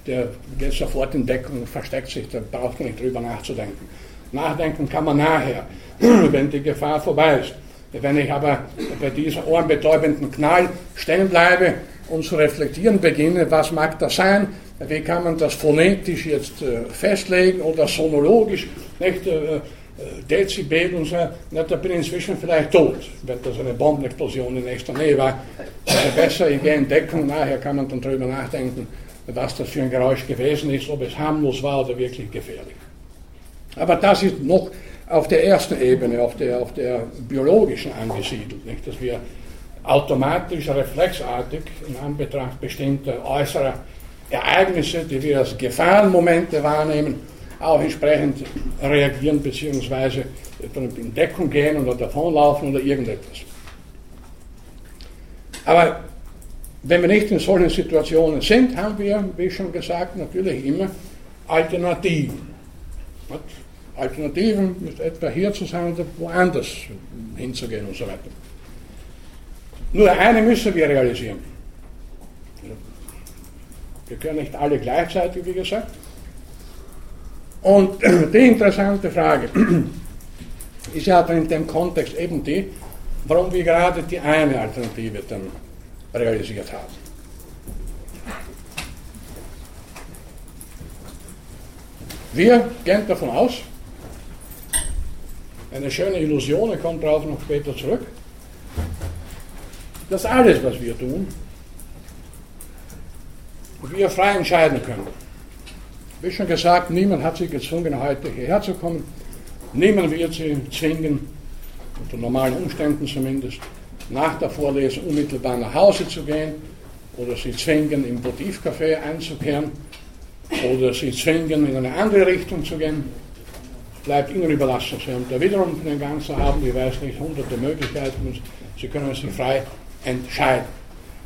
der geht sofort in Deckung und versteckt sich, da braucht man nicht drüber nachzudenken. Nachdenken kann man nachher, wenn die Gefahr vorbei ist. Wenn ich aber bei diesem ohrenbetäubenden Knall stehen bleibe und zu reflektieren beginne, was mag das sein, wie kann man das phonetisch jetzt äh, festlegen oder sonologisch, nicht, äh, äh, Dezibel und so, na, da bin ich inzwischen vielleicht tot, wenn das eine Bombenexplosion in nächster Nähe war. Also besser, ich gehe in Deckung, nachher kann man dann darüber nachdenken, was das für ein Geräusch gewesen ist, ob es harmlos war oder wirklich gefährlich. Aber das ist noch auf der ersten Ebene, auf der, auf der biologischen angesiedelt, nicht? dass wir automatisch, reflexartig in Anbetracht bestimmter äußerer Ereignisse, die wir als Gefahrenmomente wahrnehmen, auch entsprechend reagieren bzw. in Deckung gehen oder davonlaufen oder irgendetwas. Aber wenn wir nicht in solchen Situationen sind, haben wir, wie schon gesagt, natürlich immer Alternativen. Alternativen ist etwa hier zu sein oder woanders hinzugehen und so weiter. Nur eine müssen wir realisieren. Wir können nicht alle gleichzeitig, wie gesagt. Und die interessante Frage ist ja dann in dem Kontext eben die, warum wir gerade die eine Alternative dann realisiert haben. Wir gehen davon aus, eine schöne Illusion, ich komme darauf noch später zurück, dass alles, was wir tun, wir frei entscheiden können. Wie schon gesagt, niemand hat sie gezwungen, heute hierher zu kommen. Niemand wird sie zwingen, unter normalen Umständen zumindest, nach der Vorlesung unmittelbar nach Hause zu gehen oder sie zwingen, im Votivcafé einzukehren oder sie zwingen, in eine andere Richtung zu gehen. Bleibt Ihnen überlassen. Sie haben da wiederum für den ganzen Abend, ich weiß nicht, hunderte Möglichkeiten und Sie können sich frei entscheiden.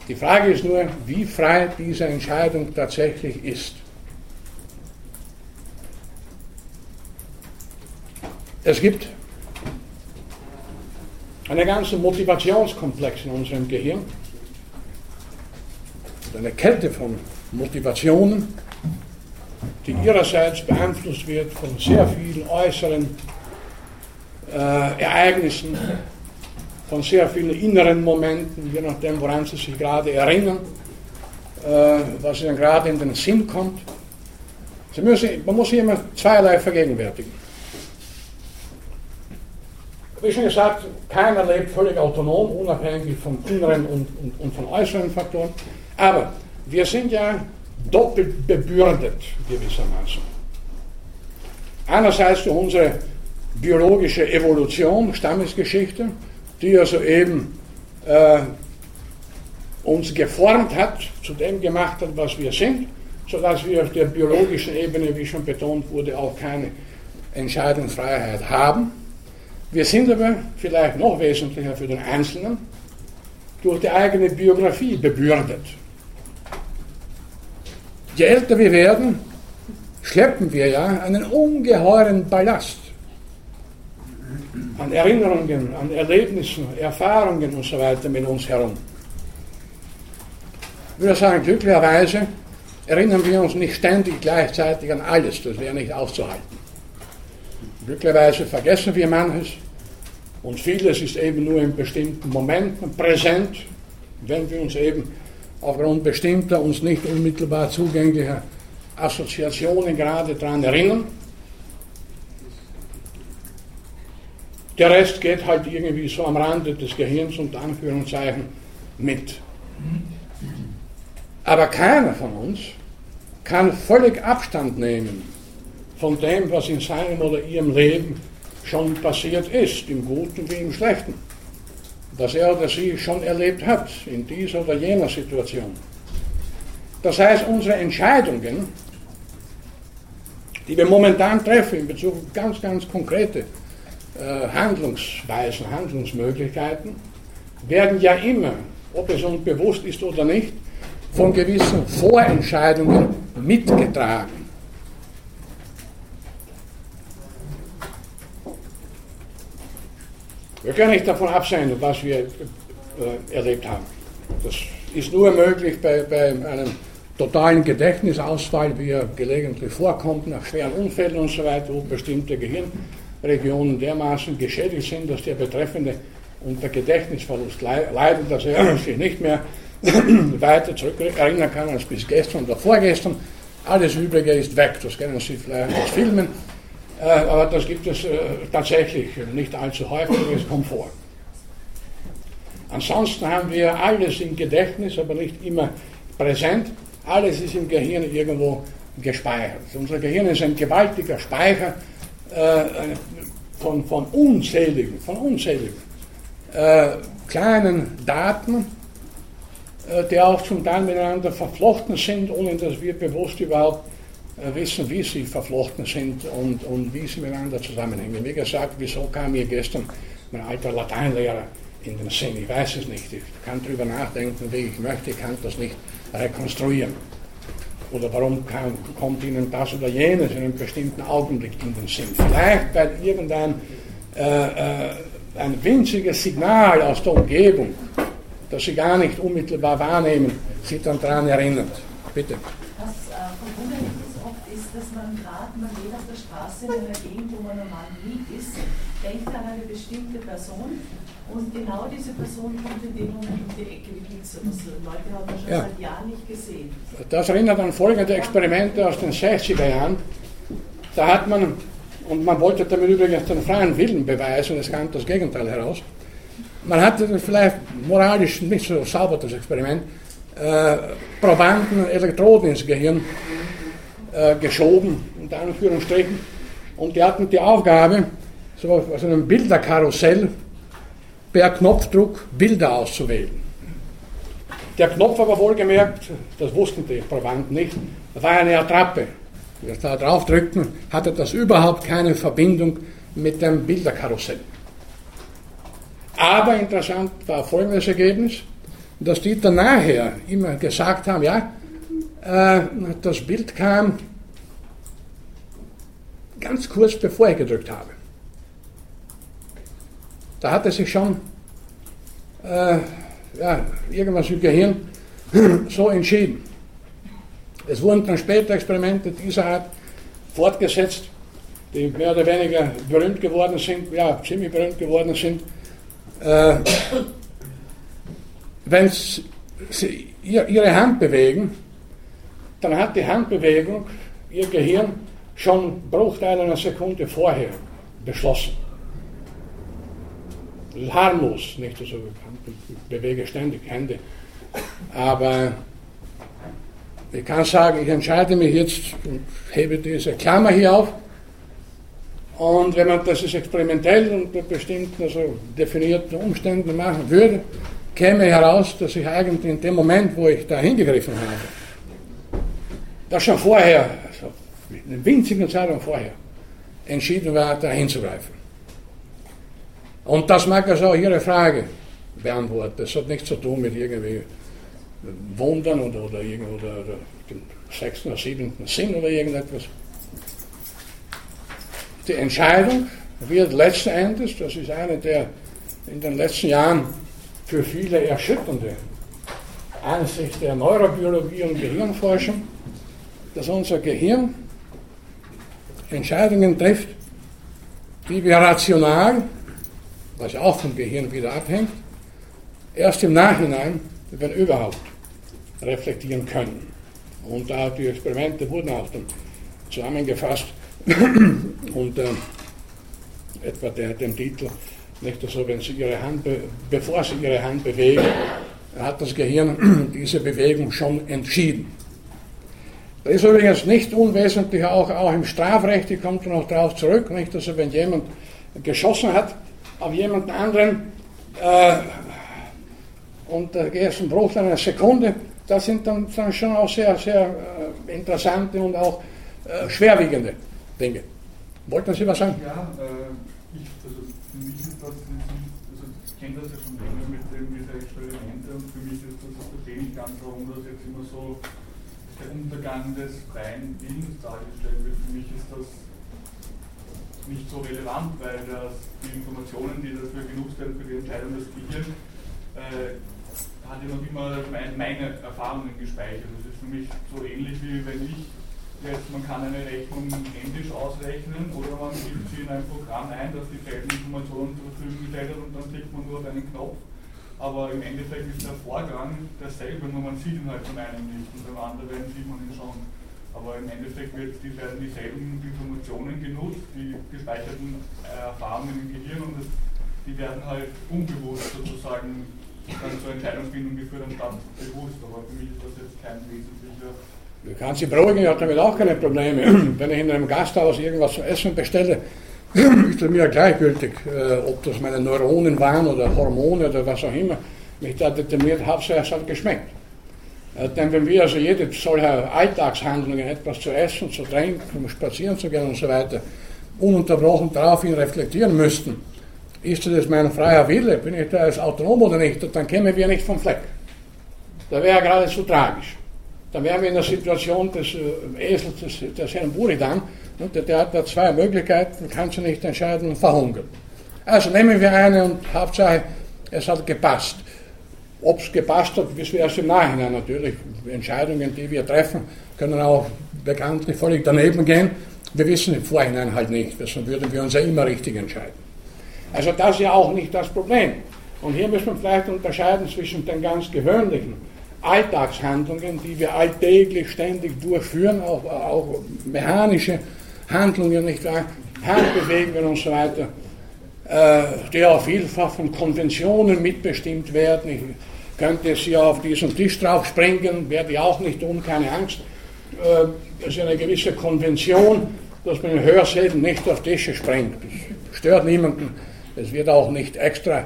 Die Frage ist nur, wie frei diese Entscheidung tatsächlich ist. Es gibt einen ganzen Motivationskomplex in unserem Gehirn, eine Kette von Motivationen, die ihrerseits beeinflusst wird von sehr vielen äußeren äh, Ereignissen, von sehr vielen inneren Momenten, je nachdem, woran Sie sich gerade erinnern, äh, was Ihnen gerade in den Sinn kommt. Sie müssen, man muss hier immer zweierlei vergegenwärtigen. Wie schon gesagt, keiner lebt völlig autonom, unabhängig von inneren und, und, und von äußeren Faktoren. Aber wir sind ja doppelt bebürdet gewissermaßen. Einerseits durch unsere biologische Evolution, Stammesgeschichte, die ja soeben äh, uns geformt hat, zu dem gemacht hat, was wir sind, sodass wir auf der biologischen Ebene, wie schon betont wurde, auch keine Entscheidungsfreiheit haben. Wir sind aber vielleicht noch wesentlicher für den Einzelnen durch die eigene Biografie bebürdet. Je älter wir werden, schleppen wir ja einen ungeheuren Ballast an Erinnerungen, an Erlebnissen, Erfahrungen und so weiter mit uns herum. Ich würde sagen, glücklicherweise erinnern wir uns nicht ständig gleichzeitig an alles, das wäre nicht auszuhalten. Glücklicherweise vergessen wir manches und vieles ist eben nur in bestimmten Momenten präsent, wenn wir uns eben aufgrund bestimmter uns nicht unmittelbar zugänglicher Assoziationen gerade daran erinnern. Der Rest geht halt irgendwie so am Rande des Gehirns unter Anführungszeichen mit. Aber keiner von uns kann völlig Abstand nehmen von dem, was in seinem oder ihrem Leben schon passiert ist, im Guten wie im Schlechten das er oder sie schon erlebt hat in dieser oder jener Situation. Das heißt, unsere Entscheidungen, die wir momentan treffen in Bezug auf ganz, ganz konkrete äh, Handlungsweisen, Handlungsmöglichkeiten, werden ja immer, ob es uns bewusst ist oder nicht, von gewissen Vorentscheidungen mitgetragen. Wir können nicht davon absehen, was wir äh, erlebt haben. Das ist nur möglich bei, bei einem totalen Gedächtnisausfall, wie er gelegentlich vorkommt, nach schweren Unfällen und so weiter, wo bestimmte Gehirnregionen dermaßen geschädigt sind, dass der Betreffende unter Gedächtnisverlust leidet, dass er sich nicht mehr weiter zurück erinnern kann als bis gestern oder vorgestern. Alles Übrige ist weg, das kennen Sie vielleicht aus Filmen. Äh, aber das gibt es äh, tatsächlich nicht allzu häufig, es kommt vor. Ansonsten haben wir alles im Gedächtnis, aber nicht immer präsent. Alles ist im Gehirn irgendwo gespeichert. Unser Gehirn ist ein gewaltiger Speicher äh, von, von unzähligen, von unzähligen äh, kleinen Daten, die auch zum Teil miteinander verflochten sind, ohne dass wir bewusst überhaupt wissen, wie sie verflochten sind und, und wie sie miteinander zusammenhängen. Wie gesagt, wieso kam mir gestern mein alter Lateinlehrer in den Sinn? Ich weiß es nicht. Ich kann darüber nachdenken, wie ich möchte. Ich kann das nicht rekonstruieren. Oder warum kann, kommt Ihnen das oder jenes in einem bestimmten Augenblick in den Sinn? Vielleicht weil irgendein äh, äh, ein winziges Signal aus der Umgebung, das Sie gar nicht unmittelbar wahrnehmen, Sie dann daran erinnert. Bitte. Straße in einer Gegend, wo man normal nie ist, denkt an eine bestimmte Person und genau diese Person kommt in dem Moment um die Ecke wie Blitz oder so. Leute haben wir schon ja. seit Jahren nicht gesehen. Das erinnert an folgende Experimente aus den 60er Jahren. Da hat man, und man wollte damit übrigens den freien Willen beweisen, es kam das Gegenteil heraus. Man hatte vielleicht moralisch nicht so sauber das Experiment, äh, Probanden Elektroden ins Gehirn äh, geschoben, unter Anführungsstrichen. Und die hatten die Aufgabe, so aus einem Bilderkarussell per Knopfdruck Bilder auszuwählen. Der Knopf aber wohlgemerkt, das wussten die Probanden nicht, war eine Attrappe. Wenn wir da drauf drückten, hatte das überhaupt keine Verbindung mit dem Bilderkarussell. Aber interessant war folgendes Ergebnis, dass die dann nachher immer gesagt haben, ja, äh, das Bild kam ganz kurz bevor ich gedrückt habe. Da hat er sich schon äh, ja, irgendwas im Gehirn so entschieden. Es wurden dann später Experimente dieser Art fortgesetzt, die mehr oder weniger berühmt geworden sind, ja, ziemlich berühmt geworden sind. Äh, Wenn sie ihre Hand bewegen, dann hat die Handbewegung ihr Gehirn schon Bruchteile einer Sekunde vorher beschlossen. Harmlos, nicht? Also, ich bewege ständig Hände. Aber ich kann sagen, ich entscheide mich jetzt und hebe diese Klammer hier auf. Und wenn man das ist experimentell unter bestimmten also definierten Umständen machen würde, käme heraus, dass ich eigentlich in dem Moment, wo ich da hingegriffen habe, das schon vorher, also in einem winzigen Zeitraum vorher, entschieden war, da hinzugreifen. Und das mag also auch Ihre Frage beantworten. Das hat nichts zu tun mit irgendwie Wundern oder, oder, oder, oder dem sechsten oder siebenten Sinn oder irgendetwas. Die Entscheidung wird letzten Endes, das ist eine der in den letzten Jahren für viele erschütternde Ansicht der Neurobiologie und Gehirnforschung, dass unser Gehirn Entscheidungen trifft, die wir rational, was auch vom Gehirn wieder abhängt, erst im Nachhinein, wenn überhaupt, reflektieren können. Und da die Experimente wurden auch dann zusammengefasst und äh, etwa der, dem Titel, nicht so, wenn Sie Ihre Hand, bevor Sie Ihre Hand bewegen, hat das Gehirn diese Bewegung schon entschieden. Das ist übrigens nicht unwesentlich auch, auch im Strafrecht, ich komme noch darauf zurück, nicht? Also wenn jemand geschossen hat auf jemand anderen äh, und geht es ein einer Sekunde, das sind dann, dann schon auch sehr, sehr äh, interessante und auch äh, schwerwiegende Dinge. Wollten Sie was sagen? Ja, äh, ich, also für mich ist das, also ich kenne das ja schon länger mit dem, mit der Experimente und für mich ist das, das verstehe nicht ganz, warum das jetzt immer so der Des freien Willens dargestellt wird. Für mich ist das nicht so relevant, weil das, die Informationen, die dafür genutzt werden für die Entscheidung des Gehirns, äh, hat ja noch immer mein, meine Erfahrungen gespeichert. Das ist für mich so ähnlich wie wenn ich jetzt, man kann eine Rechnung händisch ausrechnen oder man gibt sie in ein Programm ein, das die Informationen zur Verfügung gestellt hat und dann klickt man nur auf einen Knopf. Aber im Endeffekt ist der Vorgang derselbe, nur man sieht ihn halt von einem nicht und beim anderen sieht man ihn schon. Aber im Endeffekt werden dieselben Informationen genutzt, die gespeicherten äh, Erfahrungen im Gehirn und das, die werden halt unbewusst sozusagen dann zur Entscheidungsfindung geführt, anstatt bewusst. Aber für mich ist das jetzt kein wesentlicher. Ich kann Sie beruhigen, ich habe damit auch keine Probleme. Wenn ich in einem Gasthaus irgendwas zu essen bestelle, ist es mir gleichgültig, äh, ob das meine Neuronen waren oder Hormone oder was auch immer. Mich da determiniert, Hauptsache es hat geschmeckt. Äh, denn wenn wir also jede solcher Alltagshandlungen, etwas zu essen, zu trinken, um spazieren zu gehen und so weiter, ununterbrochen daraufhin reflektieren müssten, ist das mein freier Wille, bin ich da als autonom oder nicht, dann kämen wir nicht vom Fleck. Da wäre geradezu tragisch. Dann wären wir in der Situation des äh, Esels, des, des Herrn Buridan, und der, der, hat da zwei Möglichkeiten, kann sich nicht entscheiden und verhungern. Also nehmen wir eine und Hauptsache, es hat gepasst. Ob es gepasst hat, wissen wir erst im Nachhinein natürlich. Entscheidungen, die wir treffen, können auch bekanntlich völlig daneben gehen. Wir wissen im Vorhinein halt nicht, deshalb würden wir uns ja immer richtig entscheiden. Also das ist ja auch nicht das Problem. Und hier müssen wir vielleicht unterscheiden zwischen den ganz gewöhnlichen Alltagshandlungen, die wir alltäglich ständig durchführen, auch, auch mechanische Handlungen, nicht wahr? Handbewegungen und so weiter, äh, die auch vielfach von Konventionen mitbestimmt werden. Ich könnte jetzt hier auf diesen Tisch drauf springen, werde ich auch nicht tun, keine Angst. Äh, es ist eine gewisse Konvention, dass man in Hörsälen nicht auf Tische springt. Das stört niemanden. Es wird auch nicht extra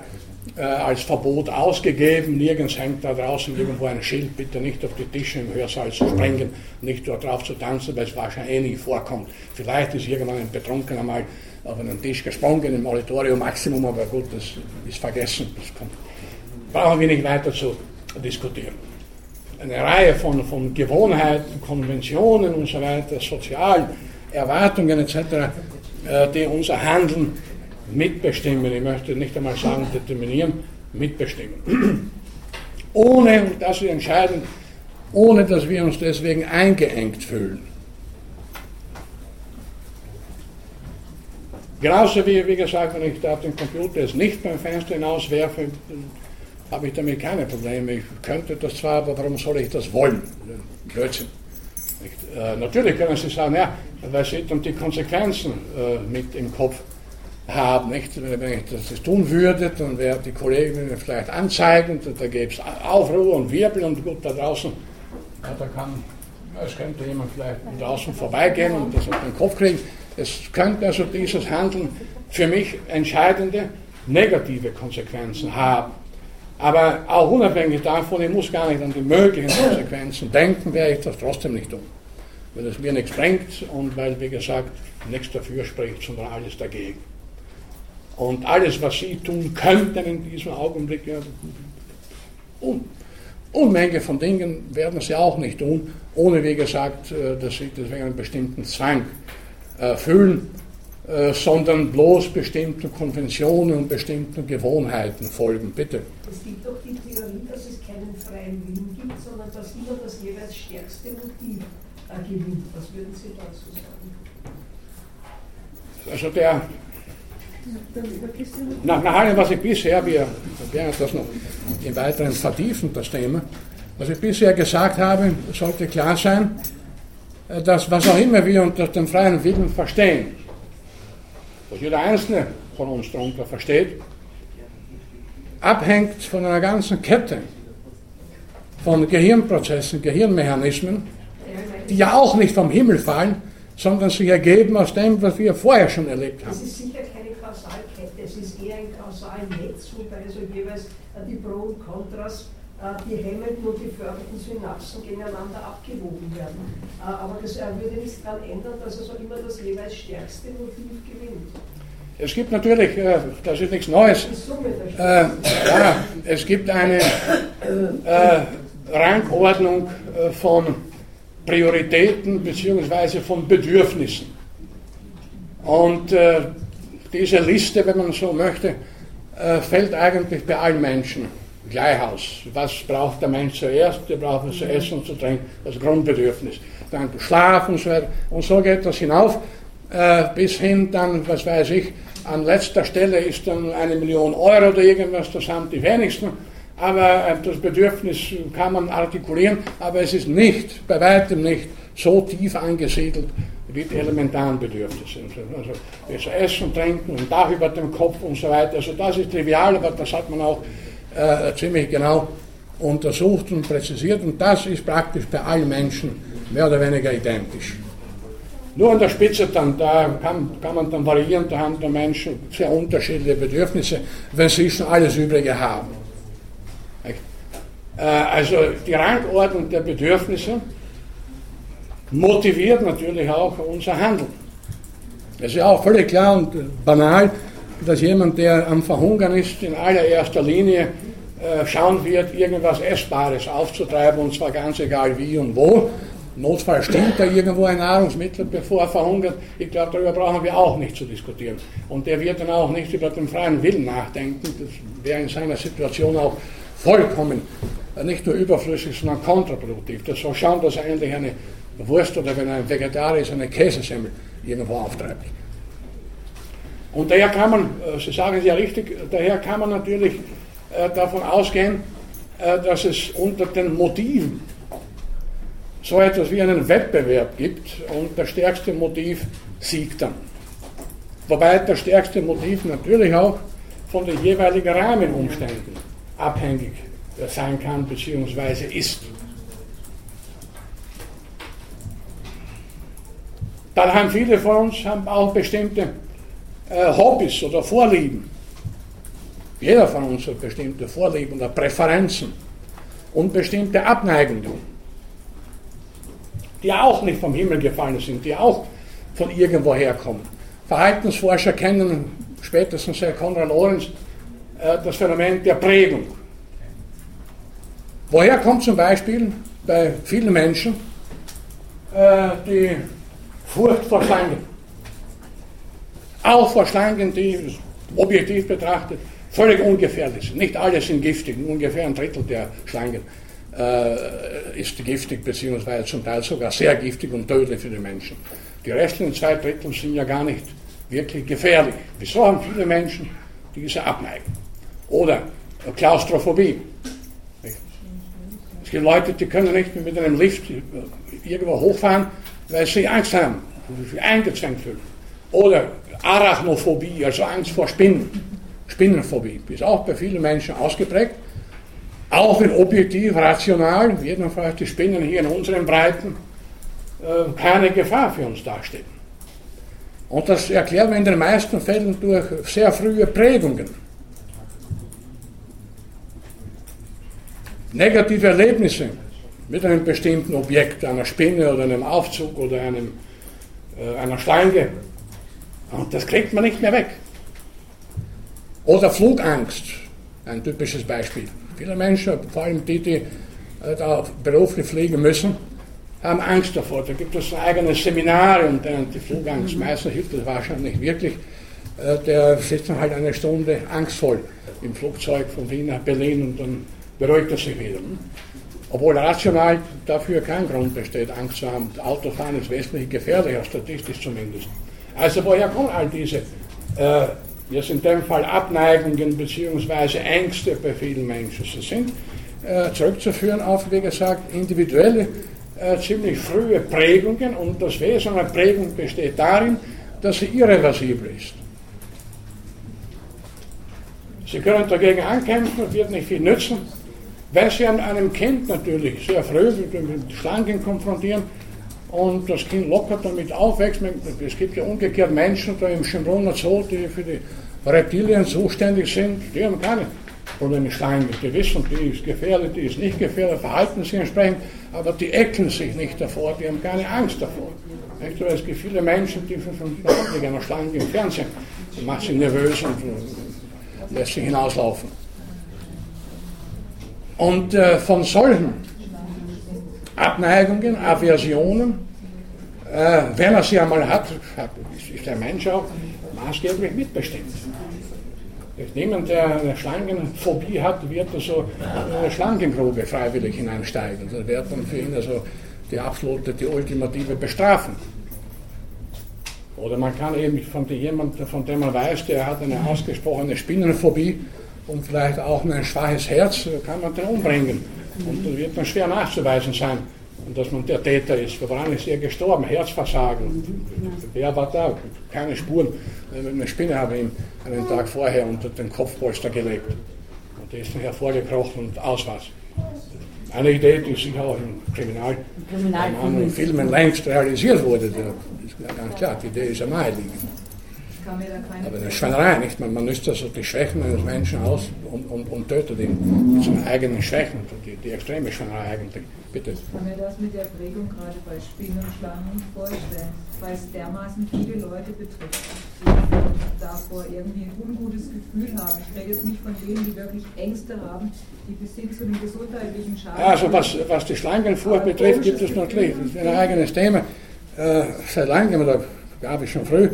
äh, als Verbot ausgegeben. Nirgends hängt da draußen irgendwo ein Schild, bitte nicht auf die Tische im Hörsaal zu springen, nicht dort drauf zu tanzen, weil es wahrscheinlich eh nie vorkommt. Vielleicht ist irgendwann ein Betrunkener mal auf einen Tisch gesprungen im Auditorium Maximum, aber gut, das ist vergessen. Das kommt. Brauchen wir nicht weiter zu diskutieren. Eine Reihe von, von Gewohnheiten, Konventionen und so weiter, sozialen Erwartungen etc., äh, die unser Handeln mitbestimmen, ich möchte nicht einmal sagen determinieren, mitbestimmen. Ohne, und das ist entscheidend, ohne dass wir uns deswegen eingeengt fühlen. Genauso wie, wie gesagt, wenn ich da den Computer jetzt nicht beim Fenster hinauswerfe, habe ich damit keine Probleme. Ich könnte das zwar, aber warum soll ich das wollen? Blödsinn. Äh, natürlich können Sie sagen, ja, weil Sie dann die Konsequenzen äh, mit im Kopf haben. Nicht? Wenn ich das tun würde, dann wäre die Kollegin vielleicht anzeigend, und da gäbe es Aufruhr und Wirbel und gut, da draußen, ja, da kann, es könnte jemand vielleicht draußen vorbeigehen und das auf den Kopf kriegen. Es könnte also dieses Handeln für mich entscheidende negative Konsequenzen haben. Aber auch unabhängig davon, ich muss gar nicht an die möglichen Konsequenzen denken, werde ich das trotzdem nicht tun. Weil es mir nichts bringt und weil, wie gesagt, nichts dafür spricht, sondern alles dagegen. Und alles, was sie tun könnten in diesem Augenblick, ja, un, Unmenge von Dingen werden sie auch nicht tun, ohne, wie gesagt, äh, dass sie deswegen einen bestimmten Zwang äh, fühlen, äh, sondern bloß bestimmten Konventionen und bestimmten Gewohnheiten folgen. Bitte. Es gibt doch die Theorie, dass es keinen freien Willen gibt, sondern dass immer das jeweils stärkste Motiv gewinnt. Was würden Sie dazu sagen? Also der nach, nach allem, was ich bisher, wir werden das noch im Weiteren vertiefen, das Thema, was ich bisher gesagt habe, sollte klar sein, äh, dass was auch immer wir unter dem freien Willen verstehen, was jeder Einzelne von uns darunter versteht, abhängt von einer ganzen Kette von Gehirnprozessen, Gehirnmechanismen, die ja auch nicht vom Himmel fallen, sondern sich ergeben aus dem, was wir vorher schon erlebt haben. Das ist sicher keine Kausalkette, es ist eher ein Kausalnetz, wobei so jeweils die Pro und Kontras äh, die hemmenden und die fördernden Synapsen gegeneinander abgewogen werden. Äh, aber das äh, würde nichts daran ändern, dass also immer das jeweils stärkste Motiv gewinnt. Es gibt natürlich, das ist nichts Neues, äh, ja, es gibt eine äh, Rangordnung von Prioritäten bzw. von Bedürfnissen. Und äh, diese Liste, wenn man so möchte, äh, fällt eigentlich bei allen Menschen gleich aus. Was braucht der Mensch zuerst? Der braucht zu essen und zu trinken, das Grundbedürfnis. Dann Schlaf und so weiter. Und so geht das hinauf, äh, bis hin dann, was weiß ich, an letzter Stelle ist dann eine Million Euro oder irgendwas, das haben die wenigsten. Aber äh, das Bedürfnis kann man artikulieren, aber es ist nicht, bei weitem nicht, so tief angesiedelt wie die elementaren Bedürfnisse. Also das Essen, Trinken, ein Dach über dem Kopf und so weiter. Also das ist trivial, aber das hat man auch äh, ziemlich genau untersucht und präzisiert und das ist praktisch bei allen Menschen mehr oder weniger identisch. Nur an der Spitze dann, da kann, kann man dann variieren, da haben die Menschen sehr unterschiedliche Bedürfnisse, wenn sie schon alles Übrige haben. Äh, also die Rangordnung der Bedürfnisse motiviert natürlich auch unser Handeln. Es ist ja auch völlig klar und banal, dass jemand, der am Verhungern ist, in allererster Linie äh, schauen wird, irgendwas Essbares aufzutreiben, und zwar ganz egal wie und wo. Notfall stimmt da irgendwo ein Nahrungsmittel, bevor er verhungert. Ich glaube, darüber brauchen wir auch nicht zu diskutieren. Und der wird dann auch nicht über den freien Willen nachdenken. Das wäre in seiner Situation auch vollkommen nicht nur überflüssig, sondern kontraproduktiv. Das soll schauen, dass er eigentlich eine Wurst oder wenn er ein Vegetarier ist, eine Käsesemmel irgendwo auftreibt. Und daher kann man, äh, Sie sagen es ja richtig, daher kann man natürlich äh, davon ausgehen, äh, dass es unter den Motiven so etwas wie einen Wettbewerb gibt und das stärkste Motiv siegt dann. Wobei das stärkste Motiv natürlich auch von den jeweiligen Rahmenumständen abhängig sein kann bzw. ist. Dann haben viele von uns haben auch bestimmte äh, Hobbys oder Vorlieben. Jeder von uns hat bestimmte Vorlieben oder Präferenzen und bestimmte Abneigungen, die auch nicht vom Himmel gefallen sind, die auch von irgendwo herkommen. Verhaltensforscher kennen spätestens Herr Konrad Lorenz äh, das Phänomen der Prägung. Woher kommt zum Beispiel bei vielen Menschen äh, die Furcht vor Schlangen? Auch vor Schlangen, die objektiv betrachtet völlig ungefährlich sind. Nicht alle sind giftig, ungefähr ein Drittel der Schlangen äh, ist giftig, beziehungsweise zum Teil sogar sehr giftig und tödlich für die Menschen. Die restlichen zwei Drittel sind ja gar nicht wirklich gefährlich. Wieso haben viele Menschen diese Abneigung? Oder Klaustrophobie. Gibt Leute, die können nicht mit einem Lift irgendwo hochfahren, weil sie Angst haben, sich eingezwängt fühlen. Oder Arachnophobie, also Angst vor Spinnen. Spinnenphobie ist auch bei vielen Menschen ausgeprägt. Auch wenn objektiv, rational, jedenfalls die Spinnen hier in unseren Breiten äh, keine Gefahr für uns darstellen. Und das erklären wir in den meisten Fällen durch sehr frühe Prägungen. Negative Erlebnisse mit einem bestimmten Objekt, einer Spinne oder einem Aufzug oder einem, äh, einer Schlange. Und das kriegt man nicht mehr weg. Oder Flugangst, ein typisches Beispiel. Viele Menschen, vor allem die, die äh, da beruflich fliegen müssen, haben Angst davor. Da gibt es eigene Seminare und die Flugangst, mhm. meistens hilft das wahrscheinlich nicht wirklich. Äh, der sitzt dann halt eine Stunde angstvoll im Flugzeug von Wien nach Berlin und dann beruhigt er sich wieder. Obwohl rational dafür kein Grund besteht, Angst zu haben. Autofahren ist wesentlich gefährlicher, statistisch zumindest. Also woher kommen all diese äh, jetzt in dem Fall Abneigungen bzw. Ängste bei vielen Menschen. Sie sind äh, zurückzuführen auf, wie gesagt, individuelle, äh, ziemlich frühe Prägungen und das Wesen einer Prägung besteht darin, dass sie irreversibel ist. Sie können dagegen ankämpfen, wird nicht viel nützen. Wenn Sie an einem Kind natürlich sehr früh mit Schlangen konfrontieren, und das Kind locker damit aufwächst. Es gibt ja umgekehrt Menschen da im Schönbrunner Zoo, die für die Reptilien zuständig sind, die haben keine Probleme Schlangen. Die wissen, die ist gefährlich, die ist nicht gefährlich, verhalten sich entsprechend, aber die ecken sich nicht davor, die haben keine Angst davor. Nicht? Es gibt viele Menschen, die von einer Schlange im Fernsehen, die macht sie nervös und lässt sie hinauslaufen. Und äh, von solchen Abneigungen, Aversionen, äh, wenn er sie einmal hat, ist der Mensch auch maßgeblich mitbestimmt. Niemand, der eine Schlangenphobie hat, wird also in eine Schlangengrube freiwillig hineinsteigen. Das wird dann für ihn also die absolute, die ultimative Bestrafung. Oder man kann eben von jemandem, von dem man weiß, der hat eine ausgesprochene Spinnenphobie und vielleicht auch ein schwaches Herz, kann man den umbringen. Und dann wird man schwer nachzuweisen sein, dass man der Täter ist. Woran ist er gestorben? Herzversagen. Wer war da? Keine Spuren. Eine Spinne habe ihm einen Tag vorher unter den Kopfpolster gelegt. Und der ist dann hervorgekrochen und aus was. Eine Idee, die sicher auch im Kriminal, Kriminal Filmen längst realisiert wurde. Das ist ganz klar, die Idee ist ja naheliegend kann mir da keine. Aber eine Schweinerei, nicht? Man, man nützt also die Schwächen eines Menschen aus und, und, und tötet ihn mit seinen eigenen Schwächen. Die, die extreme Schweinerei eigentlich. Bitte. Ich kann mir das mit der Prägung gerade bei Spinnenschlangen vorstellen, weil es dermaßen viele Leute betrifft, die davor irgendwie ein ungutes Gefühl haben. Ich rede jetzt nicht von denen, die wirklich Ängste haben, die bis hin zu dem gesundheitlichen Schaden. Also was, was die Schlangenfurcht betrifft, gibt es natürlich ein eigenes Thema. Äh, seit langem, da gab es schon früh,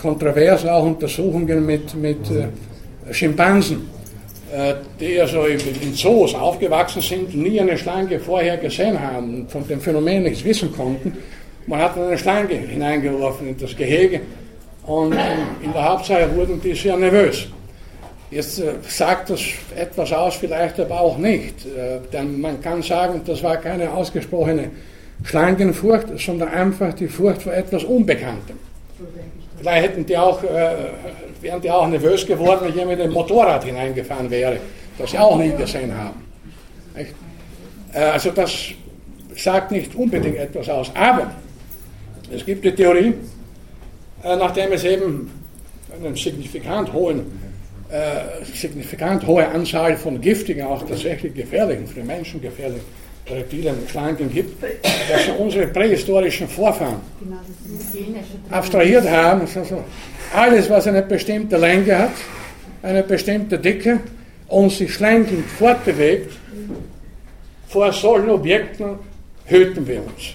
kontrovers auch Untersuchungen mit, mit äh, Schimpansen, äh, die also in Zoos aufgewachsen sind, nie eine Schlange vorher gesehen haben und von dem Phänomen nichts wissen konnten. Man hat eine Schlange hineingeworfen in das Gehege und in der Hauptsache wurden die sehr nervös. Jetzt äh, sagt das etwas aus, vielleicht aber auch nicht. Äh, denn man kann sagen, das war keine ausgesprochene Schlangenfurcht, sondern einfach die Furcht vor etwas Unbekanntem. Vielleicht hätten die auch, äh, wären die auch nervös geworden, wenn jemand mit dem Motorrad hineingefahren wäre, das sie auch nie gesehen haben. Äh, also das sagt nicht unbedingt etwas aus. Aber es gibt die Theorie, äh, nachdem es eben einen signifikant hohen äh, signifikant hohe Anzahl von giftigen, auch tatsächlich gefährlichen, für Menschen gefährlichen Reptilien Schlangen gibt, dass unsere prähistorischen Vorfahren abstrahiert haben. Also alles, was eine bestimmte Länge hat, eine bestimmte Dicke und sich schlenkend fortbewegt, vor solchen Objekten hüten wir uns.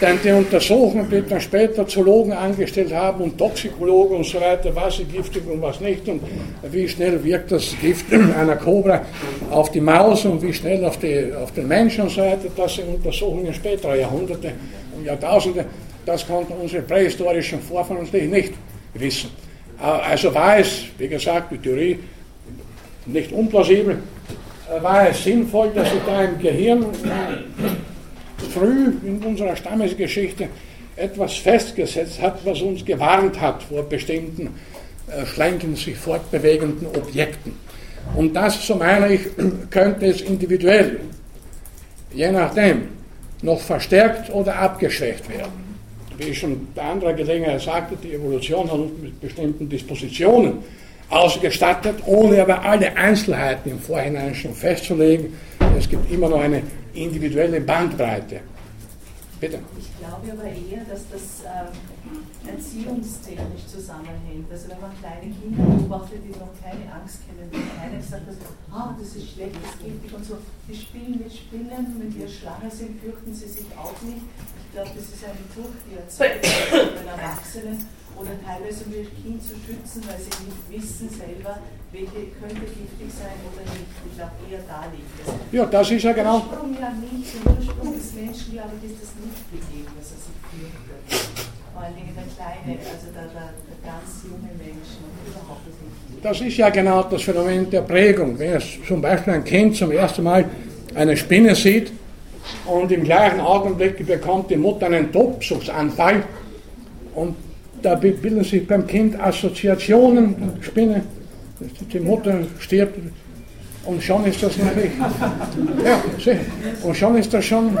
Denn die Untersuchungen, die dann später Zoologen angestellt haben und Toxikologen und so weiter, was ist giftig und was nicht und wie schnell wirkt das Gift einer Kobra auf die Maus und wie schnell auf, die, auf den Menschen und so weiter, das sind Untersuchungen späterer Jahrhunderte und Jahrtausende. Das konnten unsere prähistorischen Vorfahren natürlich nicht wissen. Also war es, wie gesagt, die Theorie nicht unplausibel, war es sinnvoll, dass sich da im Gehirn früh in unserer Stammesgeschichte etwas festgesetzt hat, was uns gewarnt hat vor bestimmten äh, schlanken, sich fortbewegenden Objekten. Und das, so meine ich, könnte es individuell, je nachdem, noch verstärkt oder abgeschwächt werden. Wie ich schon bei anderer Gelegenheit sagte, die Evolution hat uns mit bestimmten Dispositionen ausgestattet, ohne aber alle Einzelheiten im Vorhinein schon festzulegen. Es gibt immer noch eine individuelle Bandbreite. Bitte. Ich glaube aber eher, dass das äh, erziehungstechnisch zusammenhängt. Also wenn man kleine Kinder beobachtet, die noch keine Angst kennen, wenn keiner gesagt hat, ah, das ist schlecht, das ist giftig und so, die spielen mit Spinnen, wenn die Schlange sind, fürchten sie sich auch nicht. Ich glaube, das ist eine Furcht, die erzeugt wird bei Erwachsenen oder teilweise um ihr Kind zu schützen, weil sie nicht wissen selber, welche könnte giftig sein oder nicht. Ich glaube, eher da liegt es. Ja, das ist ja genau. Der Ursprung ja nicht, der Ursprung des Menschen, glaube ich, ist das nicht gegeben, dass er sich fürchtet. Vor allen Dingen der Kleine, also der, der, der ganz junge Mensch, überhaupt das nicht. Das ist ja genau das Phänomen der Prägung. Wenn es zum Beispiel ein Kind zum ersten Mal eine Spinne sieht und im gleichen Augenblick bekommt die Mutter einen Tobsuchtsanfall und da bilden sich beim Kind Assoziationen, Spinne, die Mutter stirbt und schon ist das natürlich, ja, und schon ist das schon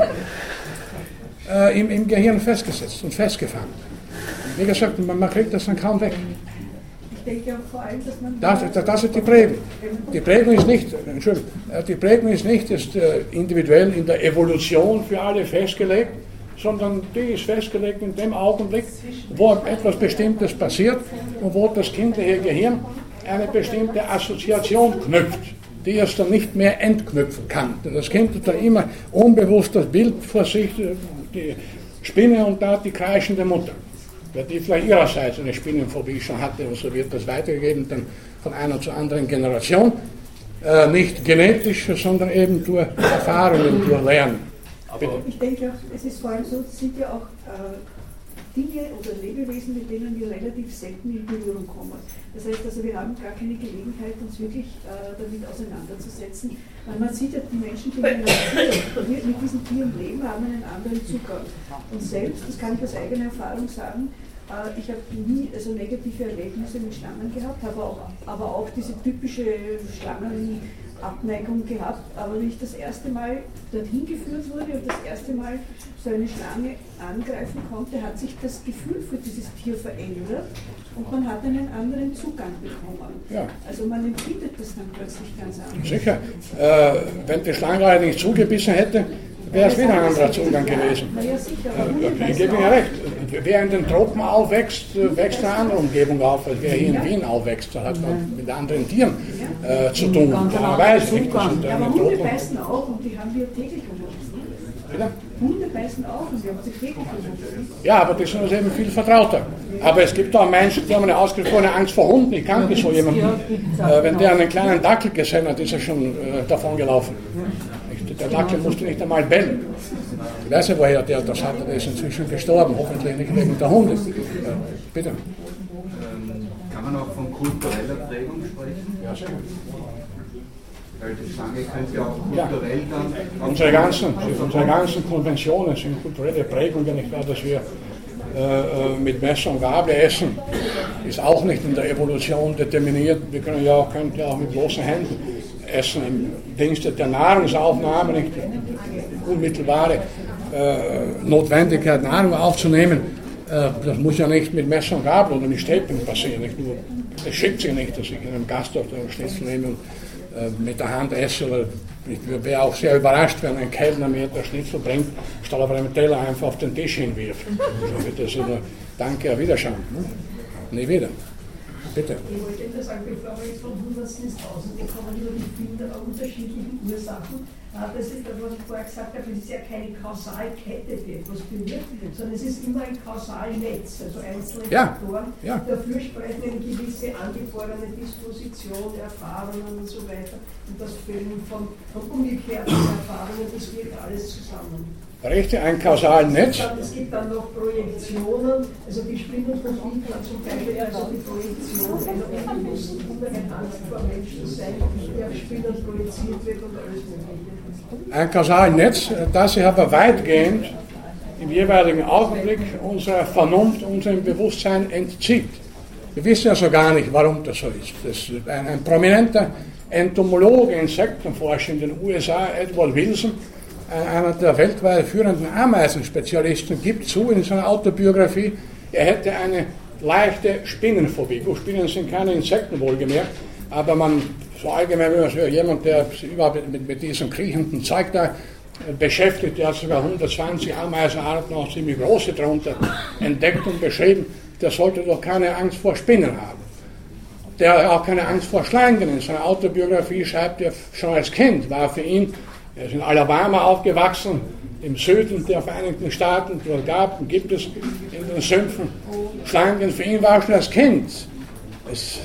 äh, im, im Gehirn festgesetzt und festgefangen. Wie gesagt, man, man kriegt das dann kaum weg. Ich denke auch vor allem, dass man. Das, das, das ist die Prägung. Die Prägung ist nicht, Entschuldigung, äh, die Prägung ist nicht ist, äh, individuell in der Evolution für alle festgelegt, sondern die ist festgelegt in dem Augenblick, wo etwas Bestimmtes passiert und wo das kindliche Gehirn eine bestimmte Assoziation knüpft, die es dann nicht mehr entknüpfen kann. Das Kind hat dann immer unbewusst das Bild vor sich, die Spinne und da die kreischende Mutter, die vielleicht ihrerseits eine Spinnenphobie schon hatte und so wird das weitergegeben dann von einer zur anderen Generation. Äh, nicht genetisch, sondern eben durch Erfahrungen, durch Lernen. Aber ich denke auch, es ist vor allem so, es sind ja auch äh, Dinge oder Lebewesen, mit denen wir relativ selten in Berührung kommen. Das heißt also, wir haben gar keine Gelegenheit, uns wirklich äh, damit auseinanderzusetzen. Weil man sieht ja, die Menschen, die mit, mit diesen Tieren leben, haben einen anderen Zugang. Und selbst, das kann ich aus eigener Erfahrung sagen, äh, ich habe nie also negative Erlebnisse mit Schlangen gehabt, habe auch, aber auch diese typische Schlangen Abneigung gehabt, aber wie ich das erste Mal dorthin geführt wurde und das erste Mal so eine Schlange angreifen konnte, hat sich das Gefühl für dieses Tier verändert und man hat einen anderen Zugang bekommen. Ja. Also man empfindet das dann plötzlich ganz anders. Sicher. Äh, wenn die Schlange nicht zugebissen hätte, wäre es wieder ein anderer Zugang gewesen. Ja, sicher, ich gebe Ihnen recht. Wer in den Tropen aufwächst, wächst in einer anderen Umgebung auf, als wer hier in Wien aufwächst. Das hat man mit anderen Tieren äh, zu tun. Ja, weiß nicht. Das ja, aber Hunde beißen auch und die haben wir täglich uns. Hunde beißen auch und wir haben sie täglich um uns. Ja, aber das ist uns eben viel vertrauter. Aber es gibt auch Menschen, die haben eine ausgesprochene Angst vor Hunden. Ich kannte so jemanden. Äh, wenn der einen kleinen Dackel gesehen hat, ist er schon äh, davon gelaufen. Der Dackel musste nicht einmal bellen. Ich weiß nicht, woher der das hatte, der ist inzwischen gestorben, hoffentlich nicht wegen der Hunde. Ja, bitte. Kann man auch von kultureller Prägung sprechen? Ja, sehr gut. Weil die Schlange könnte ja auch kulturell ja. dann. Unsere ganzen, unsere ganzen Konventionen sind kulturelle Prägungen, nicht wahr, dass wir äh, äh, mit Messer und Gabel essen, ist auch nicht in der Evolution determiniert. Wir können ja auch, können ja auch mit bloßen Händen Essen im Dienste der Nahrungsaufnahme, nicht unmittelbare äh, Notwendigkeit, Nahrung aufzunehmen. Äh, das muss ja nicht mit Messer und Gabel oder mit Stäbchen passieren. Nicht nur es schickt sich nicht, dass ich einem Gasthof einen Schnitzel nehme und äh, mit der Hand esse. Oder ich wäre auch sehr überrascht, wenn ein Kellner mir der Schnitzel bringt, statt auf einem Teller einfach auf den Tisch hinwirft. Also, das ist eine Danke, auf Wiederschauen. Ne? Nie wieder. Bitte. Ich wollte Ihnen sagen, bevor wir jetzt von Hundertsten ins Tausende kommen, über die vielen unterschiedlichen Ursachen, das ist das, was ich vorher gesagt habe, es ist ja keine Kausalkette, die etwas bewirkt, sondern es ist immer ein Kausalnetz, also einzelne ja. Faktoren ja. dafür sprechen eine gewisse angeborene Disposition, Erfahrungen und so weiter und das Fehlen von, von umgekehrten Erfahrungen, das wirkt alles zusammen. Richtig, ein kausales Netz. Es gibt dann noch Projektionen, also die von Hitler zum Beispiel, also die Projektion einer unbewussten Unterhand vor Menschen sein, der auf Spinnen projiziert wird und alles Mögliche. Ein kausales Netz, das sich aber weitgehend im jeweiligen Augenblick unserer Vernunft, unserem Bewusstsein entzieht. Wir wissen ja so gar nicht, warum das so ist. Das ein, ein prominenter Entomologe, Insektenforscher in den USA, Edward Wilson, einer der weltweit führenden Ameisenspezialisten, gibt zu in seiner Autobiografie, er hätte eine leichte Spinnenphobie. Gut, Spinnen sind keine Insekten wohlgemerkt, aber man, so allgemein, wenn man so jemand, der sich überhaupt mit, mit diesem kriechenden Zeug da beschäftigt, der hat sogar 120 Ameisenarten, auch ziemlich große darunter, entdeckt und beschrieben, der sollte doch keine Angst vor Spinnen haben. Der auch keine Angst vor Schlangen. In seiner Autobiografie schreibt er, schon als Kind war für ihn er ist in Alabama aufgewachsen, im Süden der Vereinigten Staaten. Dort gab und gibt es in den Sümpfen Schlangen. Für ihn war schon als Kind es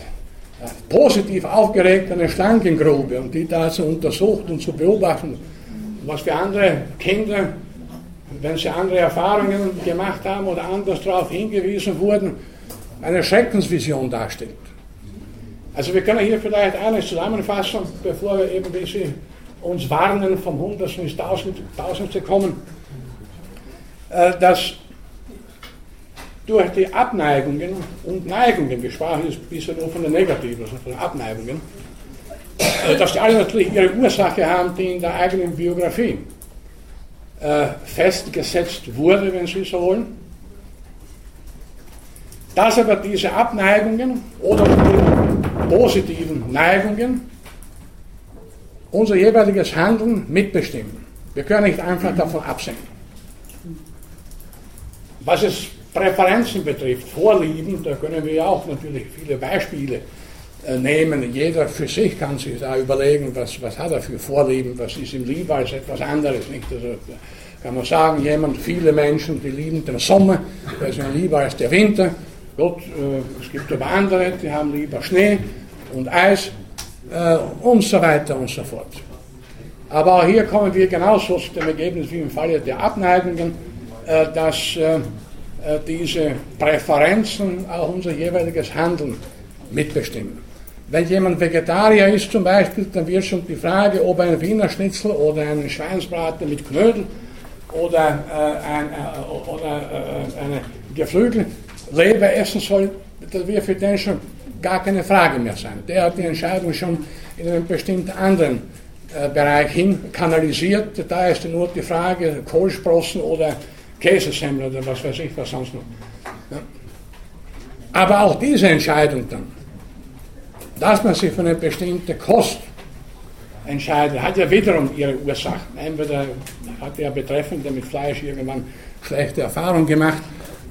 positiv aufgeregt eine Schlangengrube und die da zu untersuchen und zu beobachten, was für andere Kinder, wenn sie andere Erfahrungen gemacht haben oder anders darauf hingewiesen wurden, eine Schreckensvision darstellt. Also wir können hier vielleicht eines zusammenfassen, bevor wir eben ein bisschen uns warnen, vom Hundertsten ins Tausend, Tausendste kommen, äh, dass durch die Abneigungen und Neigungen, die Sprache ist bisher nur von den Negativen, von den Abneigungen, äh, dass die alle natürlich ihre Ursache haben, die in der eigenen Biografie äh, festgesetzt wurde, wenn Sie so wollen. Dass aber diese Abneigungen oder die positiven Neigungen unser jeweiliges Handeln mitbestimmen. Wir können nicht einfach davon absehen. Was es Präferenzen betrifft, Vorlieben, da können wir auch natürlich viele Beispiele äh, nehmen. Jeder für sich kann sich da überlegen, was, was hat er für Vorlieben, was ist ihm lieber als etwas anderes. Nicht? Also, kann man sagen, jemand, viele Menschen, die lieben den Sommer, der ist lieber als der Winter. Gut, äh, es gibt aber andere, die haben lieber Schnee und Eis äh, und so weiter und so fort. Aber auch hier kommen wir genauso zu dem Ergebnis wie im Falle der Abneigungen, äh, dass äh, äh, diese Präferenzen auch unser jeweiliges Handeln mitbestimmen. Wenn jemand Vegetarier ist zum Beispiel, dann wird schon die Frage, ob ein Wiener Schnitzel oder einen Schweinsbraten mit Knödel oder, äh, ein, äh, oder äh, eine Geflügelleber essen soll, das wird für den schon gar keine Frage mehr sein. Der hat die Entscheidung schon in einem bestimmten anderen äh, Bereich hin kanalisiert. Da ist nur die Frage Kohlsprossen oder Käsesemmel oder was weiß ich was sonst noch. Ja. Aber auch diese Entscheidung dann, dass man sich für eine bestimmte Kost entscheidet, hat ja wiederum ihre Ursachen. Entweder hat der Betreffende mit Fleisch irgendwann schlechte Erfahrungen gemacht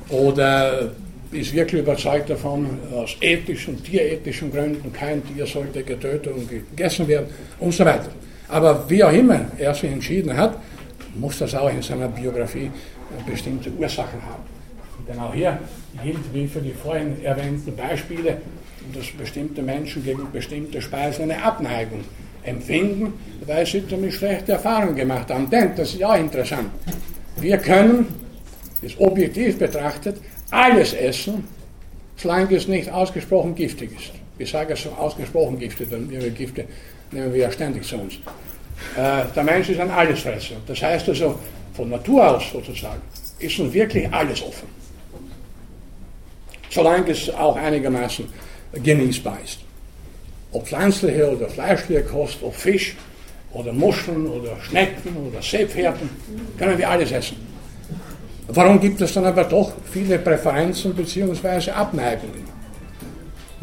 oder ist wirklich überzeugt davon, aus ethischen, tierethischen Gründen, kein Tier sollte getötet und gegessen werden und so weiter. Aber wie auch immer er sich entschieden hat, muss das auch in seiner Biografie bestimmte Ursachen haben. Denn auch hier gilt, wie für die vorhin erwähnten Beispiele, dass bestimmte Menschen gegen bestimmte Speisen eine Abneigung empfinden, weil sie damit schlechte Erfahrungen gemacht haben. Denn, das ist auch interessant, wir können, ist objektiv betrachtet, alles essen, solange es nicht ausgesprochen giftig ist. Ich sage es so ausgesprochen giftig, denn ihre Gifte nehmen wir ja ständig zu uns. Äh, der Mensch ist ein Allesfresser. Das heißt also, von Natur aus sozusagen, ist nun wirklich alles offen. Solange es auch einigermaßen genießbar ist. Ob pflanzliche oder fleischliche Kost, ob Fisch oder Muscheln oder Schnecken oder Seepferden, können wir alles essen. Warum gibt es dann aber doch viele Präferenzen bzw. Abneigungen?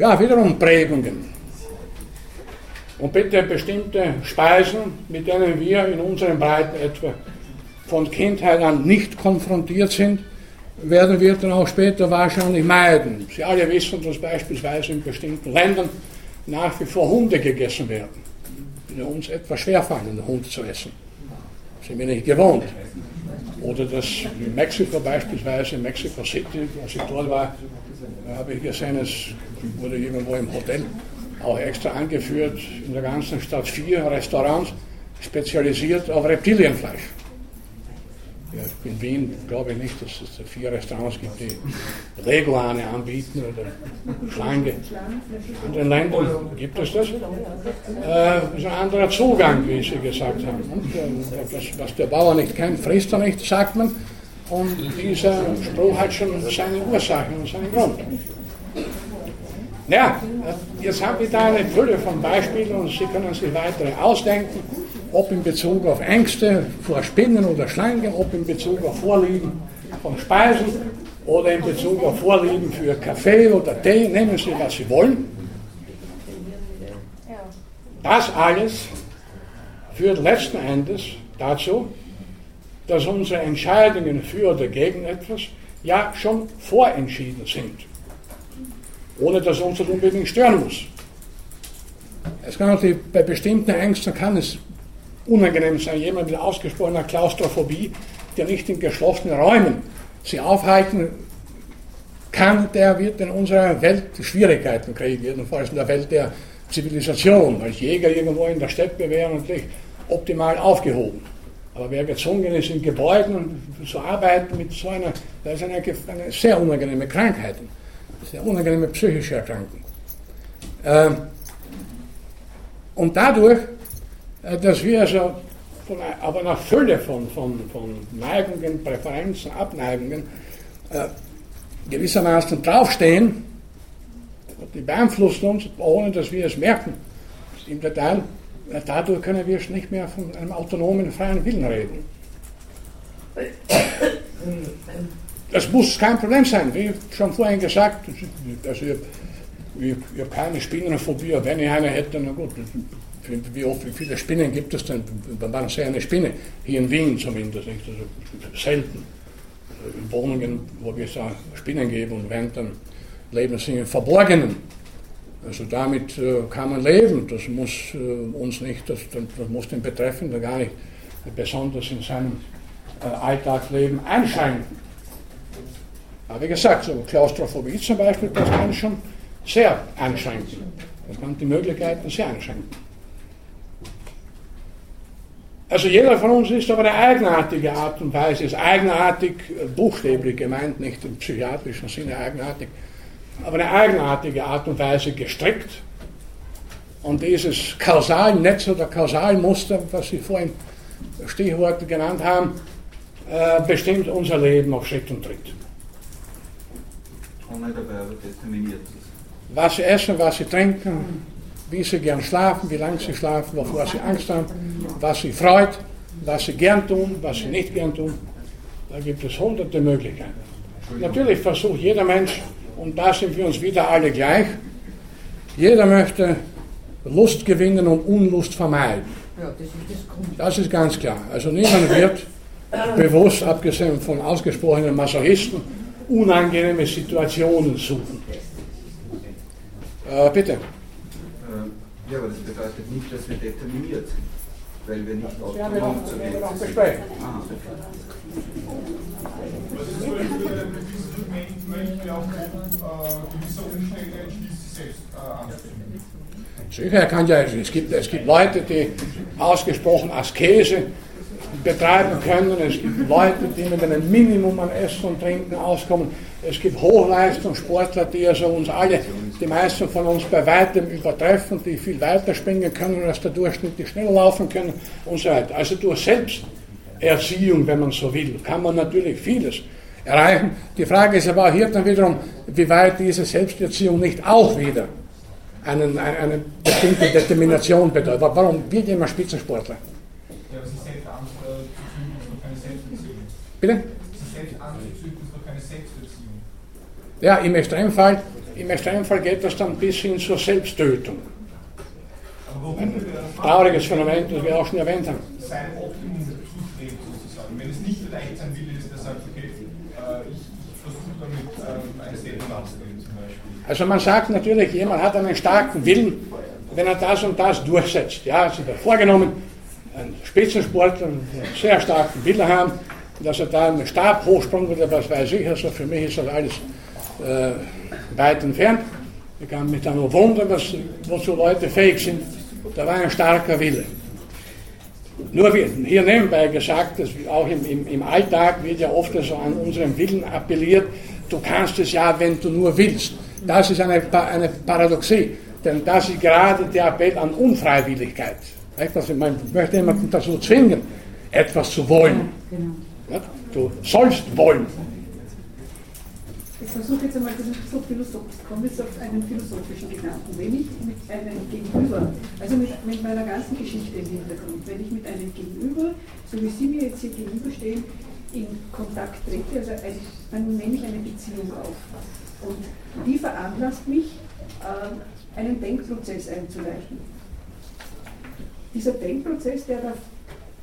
ja, wiederum Prägungen. Und bitte bestimmte Speisen, mit denen wir in unseren Breiten etwa von Kindheit an nicht konfrontiert sind, werden wir dann auch später wahrscheinlich meiden. Sie alle wissen, dass beispielsweise in bestimmten Ländern nach wie vor Hunde gegessen werden. Uns etwas schwerfallen, einen Hund zu essen. Sind wir nicht gewohnt. Oder dass in Mexiko beispielsweise, in Mexico City, als ich dort war, habe ich gesehen, es wurde irgendwo im Hotel auch extra angeführt, in der ganzen Stadt vier Restaurants spezialisiert auf Reptilienfleisch. Ja, in Wien glaube ich nicht, dass es vier Restaurants gibt, die Leguane anbieten oder Schlange. In anderen Ländern gibt es das. Äh, ist ein anderer Zugang, wie Sie gesagt haben. Und, das, was der Bauer nicht kennt, frisst er nicht, sagt man. Und dieser Spruch hat schon seine Ursache und seinen Grund. Ja, jetzt habe ich da eine Fülle von Beispielen und Sie können sich weitere ausdenken ob in Bezug auf Ängste vor Spinnen oder Schlangen, ob in Bezug auf Vorlieben von Speisen oder in Bezug auf Vorlieben für Kaffee oder Tee, nehmen Sie, was Sie wollen. Das alles führt letzten Endes dazu, dass unsere Entscheidungen für oder gegen etwas ja schon vorentschieden sind, ohne dass uns das unbedingt stören muss. Es kann natürlich bei bestimmten Ängsten kann es unangenehm sein. Jemand mit ausgesprochener Klaustrophobie, der nicht in geschlossenen Räumen sie aufhalten kann, der wird in unserer Welt Schwierigkeiten kriegen, jedenfalls in der Welt der Zivilisation. Als Jäger irgendwo in der Steppe wäre natürlich optimal aufgehoben. Aber wer gezwungen ist, in Gebäuden zu arbeiten mit so einer, das ist eine, eine sehr unangenehme Krankheit, sehr unangenehme psychische Erkrankung. Ähm, und dadurch dass wir also von aber einer Fülle von, von, von Neigungen, Präferenzen, Abneigungen äh, gewissermaßen draufstehen, die beeinflussen uns, ohne dass wir es merken. Im Detail, äh, dadurch können wir nicht mehr von einem autonomen, freien Willen reden. Das muss kein Problem sein, wie schon vorhin gesagt. Also ich, ich, ich habe keine Spinnenphobie, wenn ich eine hätte, na gut, wie, oft, wie viele Spinnen gibt es denn? Wann sehe eine Spinne? Hier in Wien zumindest nicht. Also selten. In Wohnungen, wo wir da Spinnen geben und während dann leben sie im Verborgenen. Also damit äh, kann man leben. Das muss äh, uns nicht, das, das, muss den Betreffenden gar nicht besonders in seinem äh, Alltagsleben einschränken. Aber wie gesagt, so Klaustrophobie zum Beispiel, das kann schon sehr einschränken. Das kann die Möglichkeiten sehr einschränken. Also jeder von uns ist aber eine eigenartige Art und Weise, ist eigenartig, buchstäblich gemeint, nicht im psychiatrischen Sinne eigenartig, aber eine eigenartige Art und Weise gestrickt. Und dieses Kausalnetz oder Kausalmuster, was Sie vorhin Stichworte genannt haben, äh, bestimmt unser Leben auf Schritt und Tritt. Was Sie essen, was Sie trinken, wie sie gern schlafen, wie lange sie schlafen, wovor sie Angst haben, was sie freut, was sie gern tun, was sie nicht gern tun. Da gibt es hunderte Möglichkeiten. Natürlich versucht jeder Mensch, und da sind wir uns wieder alle gleich, jeder möchte Lust gewinnen und Unlust vermeiden. Das ist ganz klar. Also niemand wird bewusst, abgesehen von ausgesprochenen Masochisten, unangenehme Situationen suchen. Äh, bitte. Ja, aber das bedeutet nicht, dass wir determiniert sind, weil wir nicht autonom zu werden sind. Ah. Was ist zum Beispiel mit diesem Mönch, der aufgrund gewisser Umstände entschließt, selbst äh, anzunehmen? Sicher, kann ja, es gibt, es gibt Leute, die ausgesprochen Askese betreiben können. Es gibt Leute, die mit einem Minimum an Essen und Trinken auskommen. Es gibt Hochleistungssportler, die also uns alle, die meisten von uns bei weitem übertreffen, die viel weiter springen können als der Durchschnitt, die schneller laufen können und so weiter. Also durch Selbsterziehung, wenn man so will, kann man natürlich vieles erreichen. Die Frage ist aber auch hier dann wiederum, wie weit diese Selbsterziehung nicht auch wieder einen, eine, eine bestimmte Determination bedeutet. Warum wird jemand Spitzensportler? Ja, das ist Selbstangst äh, zu fühlen, ist doch keine Selbsterziehung. Bitte? Selbstangst zu fühlen, ist doch keine Selbsterziehung. Ja, im Extremfall im Extremfall geht das dann bis hin zur Selbsttötung. Ein trauriges Phänomen, das wir auch schon erwähnt haben. Sein Optimum zustrebt sozusagen. Wenn es nicht vielleicht sein Wille ist, der sagt, okay, ich, versuche damit ein Statement abzugeben zum Beispiel. Also man sagt natürlich, jemand hat einen starken Willen, wenn er das und das durchsetzt. Ja, hat vorgenommen, ein Spitzensportler, einen sehr starken Willen haben, dass er da einen Stab hochsprung oder was weiß ich. Also für mich ist das alles äh, weit entfernt. Ich kann mich dann nur wundern, was, wozu Leute fähig sind. Da war ein starker Wille. Nur hier nebenbei gesagt, dass auch im, im, im Alltag wird ja oft so an unseren Willen appelliert, du kannst es ja, wenn du nur willst. Das ist eine, eine Paradoxie, denn das ist gerade der Appell an Unfreiwilligkeit. Man möchte jemanden dazu zwingen, etwas zu wollen. Genau. Du sollst wollen. Ich versuche jetzt einmal so philosophisch, komme jetzt auf einen philosophischen Gedanken. Wenn ich mit einem Gegenüber, also mit, mit meiner ganzen Geschichte im Hintergrund, wenn ich mit einem Gegenüber, so wie Sie mir jetzt hier gegenüberstehen, in Kontakt trete, also ein, dann nehme ich eine Beziehung auf. Und die veranlasst mich, äh, einen Denkprozess einzuleiten. Dieser Denkprozess, der da,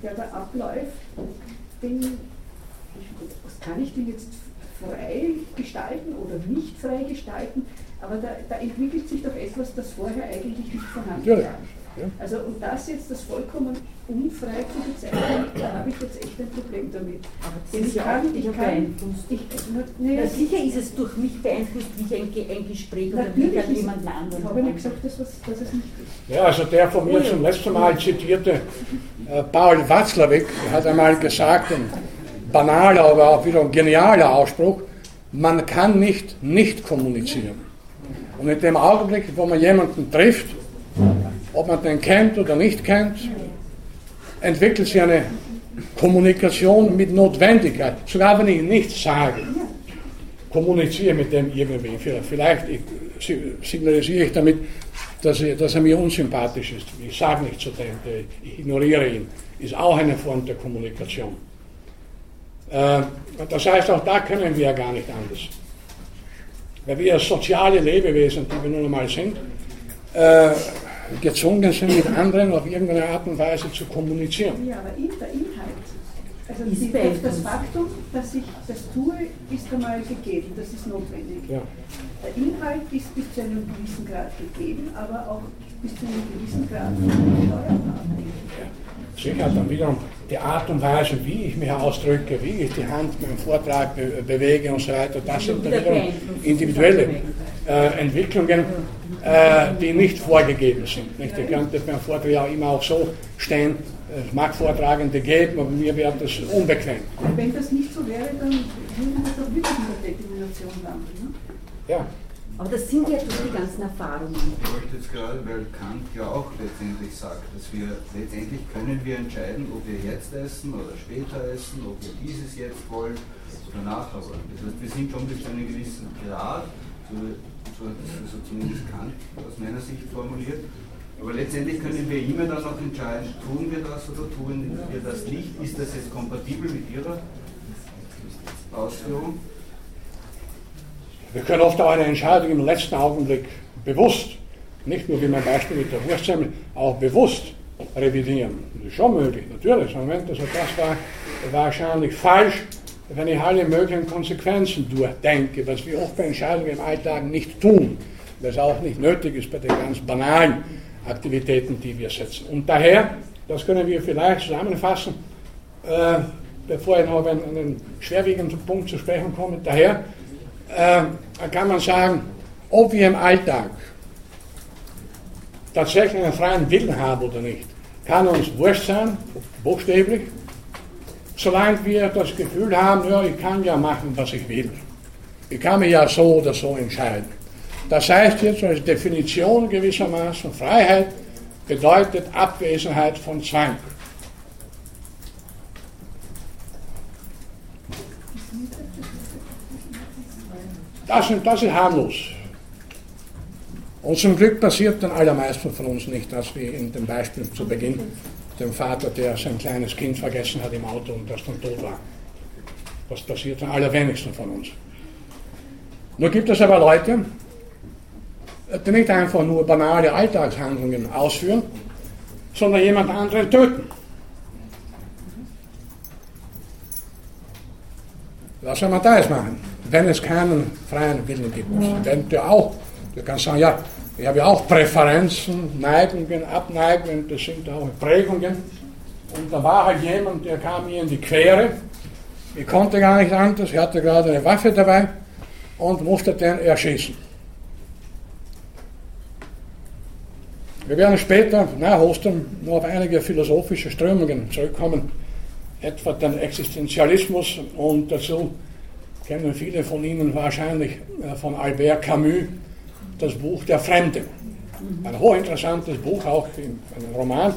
der da abläuft, den, was kann ich denn jetzt frei gestalten oder nicht frei gestalten, aber da, da entwickelt sich doch etwas, das vorher eigentlich nicht vorhanden war. Ja. Also und das jetzt das vollkommen unfrei zu bezeichnen, da habe ich jetzt echt ein Problem damit. Aber das ist ja kann, auch ich kann, beeinflusst. Ich, na, ja, sicher ist es durch mich beeinflusst, wie ich ein, ein Gespräch oder wie an jemanden anderen. Ich habe nicht gesagt, dass, dass es nicht ist. Ja, also der von mir zum letzten Mal zitierte äh, Paul Watzlawick hat einmal gesagt, ein banaler, aber auch wieder ein genialer Ausspruch, man kann nicht nicht kommunizieren. Und in dem Augenblick, wo man jemanden trifft, ob man den kennt oder nicht kennt, entwickelt sich eine Kommunikation mit Notwendigkeit. Sogar wenn ich nichts sage, kommuniziere mit dem irgendwie. Vielleicht signalisiere ich damit, dass er, dass er mir unsympathisch ist. Ich sage nicht zu dem, ich ignoriere ihn. Ist auch eine Form der Kommunikation. Das heißt, auch da können wir ja gar nicht anders. Weil wir soziale Lebewesen, die wir nun einmal sind, äh, gezwungen sind, mit anderen auf irgendeine Art und Weise zu kommunizieren. Ja, aber der Inhalt, also die, das Faktum, dass ich das tue, ist einmal gegeben, das ist notwendig. Ja. Der Inhalt ist bis zu einem gewissen Grad gegeben, aber auch bis zu einem gewissen Grad. Sicher, dann wiederum die Art und Weise, wie ich mich ausdrücke, wie ich die Hand beim Vortrag be bewege und so weiter, das sind dann wiederum individuelle äh, Entwicklungen, äh, die nicht vorgegeben sind. Nicht? Ich könnte beim Vortrag ja immer auch so stehen, es mag Vortragende geben, aber mir wäre das unbequem. Wenn das nicht so wäre, dann würde das doch wirklich in der Determination landen. Ne? Ja. Aber das sind ja die ganzen Erfahrungen. Ich möchte jetzt gerade, weil Kant ja auch letztendlich sagt, dass wir letztendlich können wir entscheiden, ob wir jetzt essen oder später essen, ob wir dieses jetzt wollen oder nachher wollen. Das heißt, wir sind schon bis zu einem gewissen Grad, so, so, so zumindest Kant aus meiner Sicht formuliert, aber letztendlich können wir immer dann noch entscheiden, tun wir das oder tun wir das nicht, ist das jetzt kompatibel mit Ihrer Ausführung? Wir können oft auch eine Entscheidung im letzten Augenblick bewusst, nicht nur wie mein Beispiel mit der Wurstsemmel, auch bewusst revidieren. Das ist schon möglich, natürlich. Moment, also das war wahrscheinlich falsch, wenn ich alle möglichen Konsequenzen durchdenke, was wir oft bei Entscheidungen im Alltag nicht tun, was auch nicht nötig ist bei den ganz banalen Aktivitäten, die wir setzen. Und daher, das können wir vielleicht zusammenfassen, äh, bevor ich noch auf einen, einen schwerwiegenden Punkt zu sprechen komme, daher äh, kann man sagen, ob wir im Alltag tatsächlich einen freien Willen haben oder nicht, kann uns wurscht sein, buchstäblich, solange wir das Gefühl haben, ja, ich kann ja machen, was ich will. Ich kann mich ja so oder so entscheiden. Das heißt jetzt als Definition gewissermaßen, Freiheit bedeutet Abwesenheit von Zwang. Das, das ist harmlos. Und zum Glück passiert den allermeisten von uns nicht, als wie in dem Beispiel zu Beginn, dem Vater, der sein kleines Kind vergessen hat im Auto und das dann tot war. Das passiert den allerwenigsten von uns. Nur gibt es aber Leute, die nicht einfach nur banale Alltagshandlungen ausführen, sondern jemand anderen töten. Was soll man da jetzt machen, wenn es keinen freien Willen gibt? Wenn der auch, der kann sagen, ja, ich habe ja auch Präferenzen, Neigungen, Abneigungen, das sind auch Prägungen. Und da war halt jemand, der kam mir in die Quere. Ich konnte gar nicht anders, ich hatte gerade eine Waffe dabei und musste den erschießen. Wir werden später nach Ostern noch auf einige philosophische Strömungen zurückkommen, etwa den Existenzialismus und dazu kennen viele von Ihnen wahrscheinlich äh, von Albert Camus das Buch Der Fremde. Ein hochinteressantes Buch, auch ein Roman,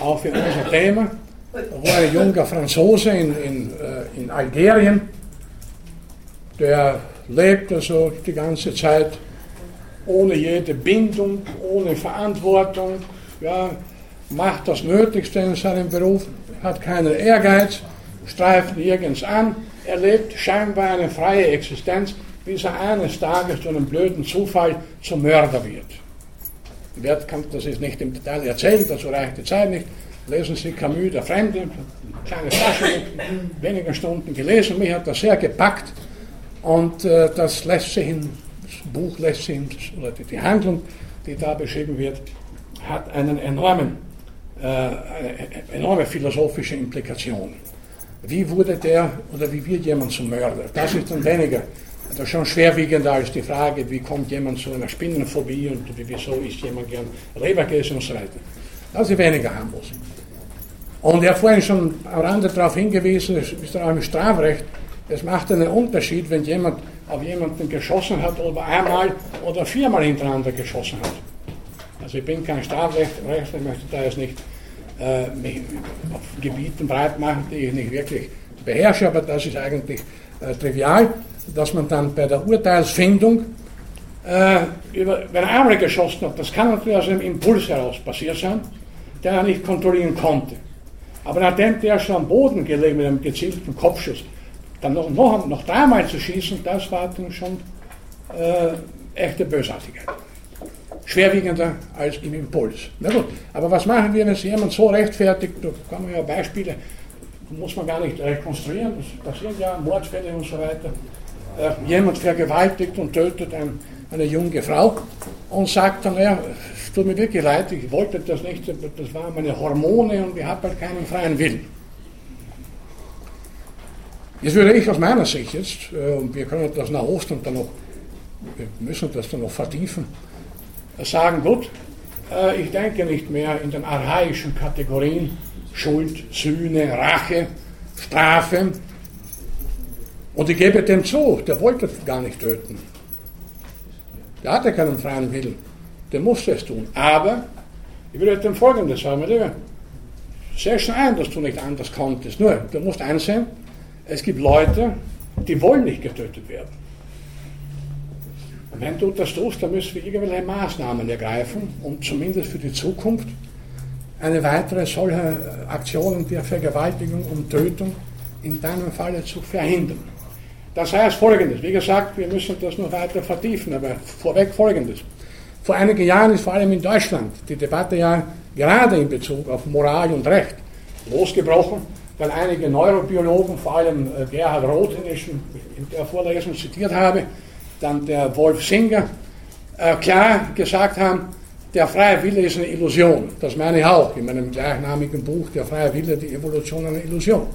auch für unser Thema, wo ein junger Franzose in, in, äh, in Algerien, der lebt also die ganze Zeit ohne jede Bindung, ohne Verantwortung, ja, macht das Nötigste in seinem Beruf, hat keinen Ehrgeiz, streift nirgends an, er lebt scheinbar eine freie Existenz, bis er eines Tages durch einen blöden Zufall zum Mörder wird. Wer kann das jetzt nicht im Detail erzählen, dazu reicht die Zeit nicht. Lesen Sie Camus, der Fremde, kleine Tasche, weniger Stunden gelesen, mich hat das sehr gepackt und äh, das lässt sich in Buch lässt sich, oder die Handlung, die da beschrieben wird, hat einen enormen, äh, eine enorme philosophische Implikation. Wie wurde der oder wie wird jemand zum Mörder? Das ist dann weniger, also schon schwerwiegender als die Frage, wie kommt jemand zu einer Spinnenphobie und wieso isst jemand gern Leberkäse und so weiter. Das ist weniger harmlos. Und er hat vorhin schon am Rande darauf hingewiesen, es ist auch im Strafrecht, es macht einen Unterschied, wenn jemand auf jemanden geschossen hat oder einmal oder viermal hintereinander geschossen hat. Also ich bin kein Strafrechtler, möchte da jetzt nicht äh, mich auf Gebieten breit machen, die ich nicht wirklich beherrsche, aber das ist eigentlich äh, trivial, dass man dann bei der Urteilsfindung äh, über, wenn einmal geschossen hat, das kann natürlich aus einem Impuls heraus passiert sein, den er nicht kontrollieren konnte. Aber nachdem der schon am Boden gelegen mit einem gezielten Kopfschuss dann noch, noch, noch dreimal zu schießen, das war dann schon äh, echte Bösartigkeit. Schwerwiegender als im Impuls. Na gut, aber was machen wir, wenn sich jemand so rechtfertigt, da kann man ja Beispiele, muss man gar nicht rekonstruieren, das passieren ja Mordfälle und so weiter. Äh, jemand vergewaltigt und tötet ein, eine junge Frau und sagt dann, ja, es tut mir wirklich leid, ich wollte das nicht, das waren meine Hormone und ich habe halt keinen freien Willen. Jetzt würde ich aus meiner Sicht jetzt, äh, und wir können das nach Ostern dann noch, wir müssen das dann noch vertiefen, sagen, gut, äh, ich denke nicht mehr in den archaischen Kategorien Schuld, Sühne, Rache, Strafe. Und ich gebe dem zu, der wollte gar nicht töten. Der hatte keinen freien Willen. Der musste es tun. Aber ich würde dem Folgendes sagen, mein Lieber. Sehr schon ein, dass du nicht anders konntest. Nur, du musst einsehen, es gibt Leute, die wollen nicht getötet werden. Wenn du das tust, dann müssen wir irgendwelche Maßnahmen ergreifen, um zumindest für die Zukunft eine weitere solche Aktionen der Vergewaltigung und Tötung in deinem Falle zu verhindern. Das heißt folgendes, wie gesagt, wir müssen das noch weiter vertiefen, aber vorweg folgendes. Vor einigen Jahren ist vor allem in Deutschland die Debatte ja gerade in Bezug auf Moral und Recht losgebrochen weil einige Neurobiologen, vor allem äh, Gerhard Roth, den ich in der Vorlesung zitiert habe, dann der Wolf Singer, äh, klar gesagt haben, der freie Wille ist eine Illusion. Das meine ich auch in meinem gleichnamigen Buch, Der freie Wille, die Evolution eine Illusion.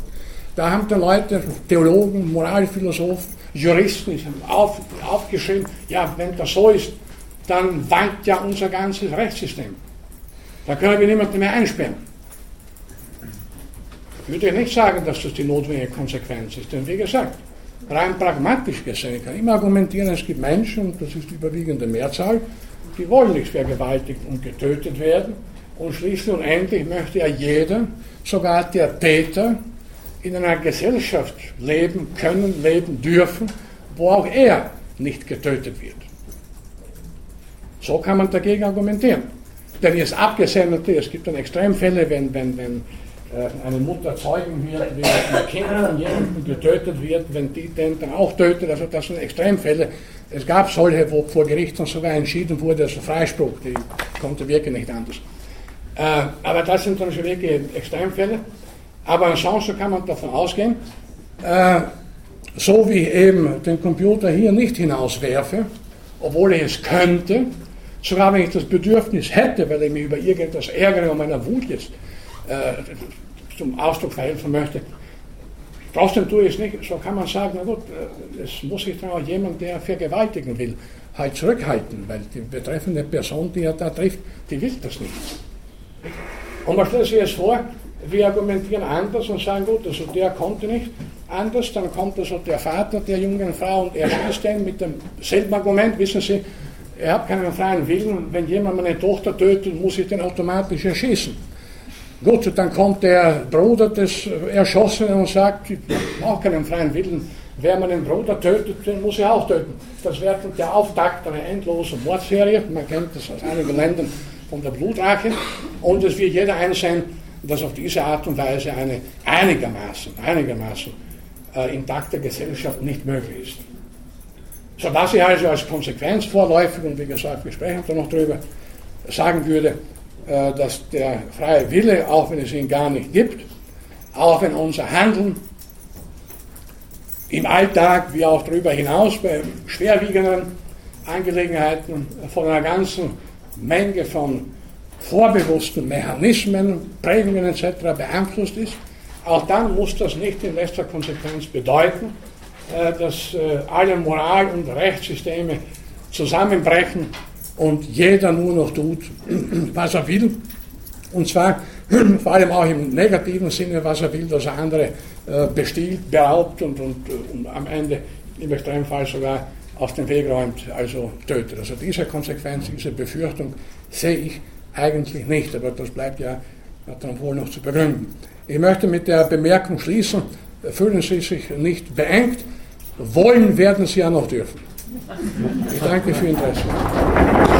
Da haben dann Leute, Theologen, Moralphilosophen, Juristen auf, aufgeschrieben, ja, wenn das so ist, dann wankt ja unser ganzes Rechtssystem. Da können wir niemanden mehr einsperren. Ich würde nicht sagen, dass das die notwendige Konsequenz ist, denn wie gesagt, rein pragmatisch gesehen ich kann immer argumentieren, es gibt Menschen, und das ist die überwiegende Mehrzahl, die wollen nicht vergewaltigt und getötet werden. Und schließlich und endlich möchte ja jeder, sogar der Täter, in einer Gesellschaft leben können, leben dürfen, wo auch er nicht getötet wird. So kann man dagegen argumentieren. Denn jetzt abgesehen es gibt dann Extremfälle, wenn, wenn, wenn eine Mutter zeugen wird, wie ein Kind von jemandem getötet wird, wenn die den dann auch tötet. Also das sind Extremfälle, Es gab solche, wo vor Gerichten sogar entschieden wurde, also Freispruch, die konnte wirklich nicht anders. Äh, aber das sind dann schon wirklich Extremfälle. Aber ansonsten kann man davon ausgehen, äh, so wie ich eben den Computer hier nicht hinauswerfe, obwohl ich es könnte, sogar wenn ich das Bedürfnis hätte, weil ich mich über irgendetwas ärgere und meiner Wut jetzt äh, zum Ausdruck verhelfen möchte, trotzdem tue ich es nicht, so kann man sagen, na gut, äh, es muss sich dann auch jemand, der vergewaltigen will, halt zurückhalten, weil die betreffende Person, die er da trifft, die will das nicht. Und man stellt sich jetzt vor, wir argumentieren anders und sagen, gut, also der konnte nicht anders, dann kommt also der Vater der jungen Frau und er schießt den mit demselben Argument, wissen Sie, er hat keinen freien Willen, wenn jemand meine Tochter tötet, muss ich den automatisch erschießen. Gut, dann kommt der Bruder des Erschossenen und sagt, ich brauche keinen freien Willen, wer meinen Bruder tötet, den muss ich auch töten. Das wäre der Auftakt einer endlosen Mordserie, man kennt das aus einigen Ländern von der Blutrache, und es wird jeder einsehen, dass auf diese Art und Weise eine einigermaßen, einigermaßen äh, intakte Gesellschaft nicht möglich ist. So was ich also als Konsequenz vorläufig, und wie gesagt, wir sprechen da noch drüber, sagen würde, dass der freie Wille, auch wenn es ihn gar nicht gibt, auch wenn unser Handeln im Alltag wie auch darüber hinaus bei schwerwiegenden Angelegenheiten von einer ganzen Menge von vorbewussten Mechanismen, Prägungen etc. beeinflusst ist, auch dann muss das nicht in letzter Konsequenz bedeuten, äh, dass äh, alle Moral- und Rechtssysteme zusammenbrechen und jeder nur noch tut, was er will. Und zwar vor allem auch im negativen Sinne, was er will, dass er andere äh, bestiehlt, beraubt und, und, und am Ende im Extremfall sogar aus dem Weg räumt, also tötet. Also diese Konsequenz, diese Befürchtung sehe ich eigentlich nicht, aber das bleibt ja dann wohl noch zu begründen. Ich möchte mit der Bemerkung schließen, fühlen Sie sich nicht beengt, wollen werden Sie ja noch dürfen. Ich danke für Ihr Interesse.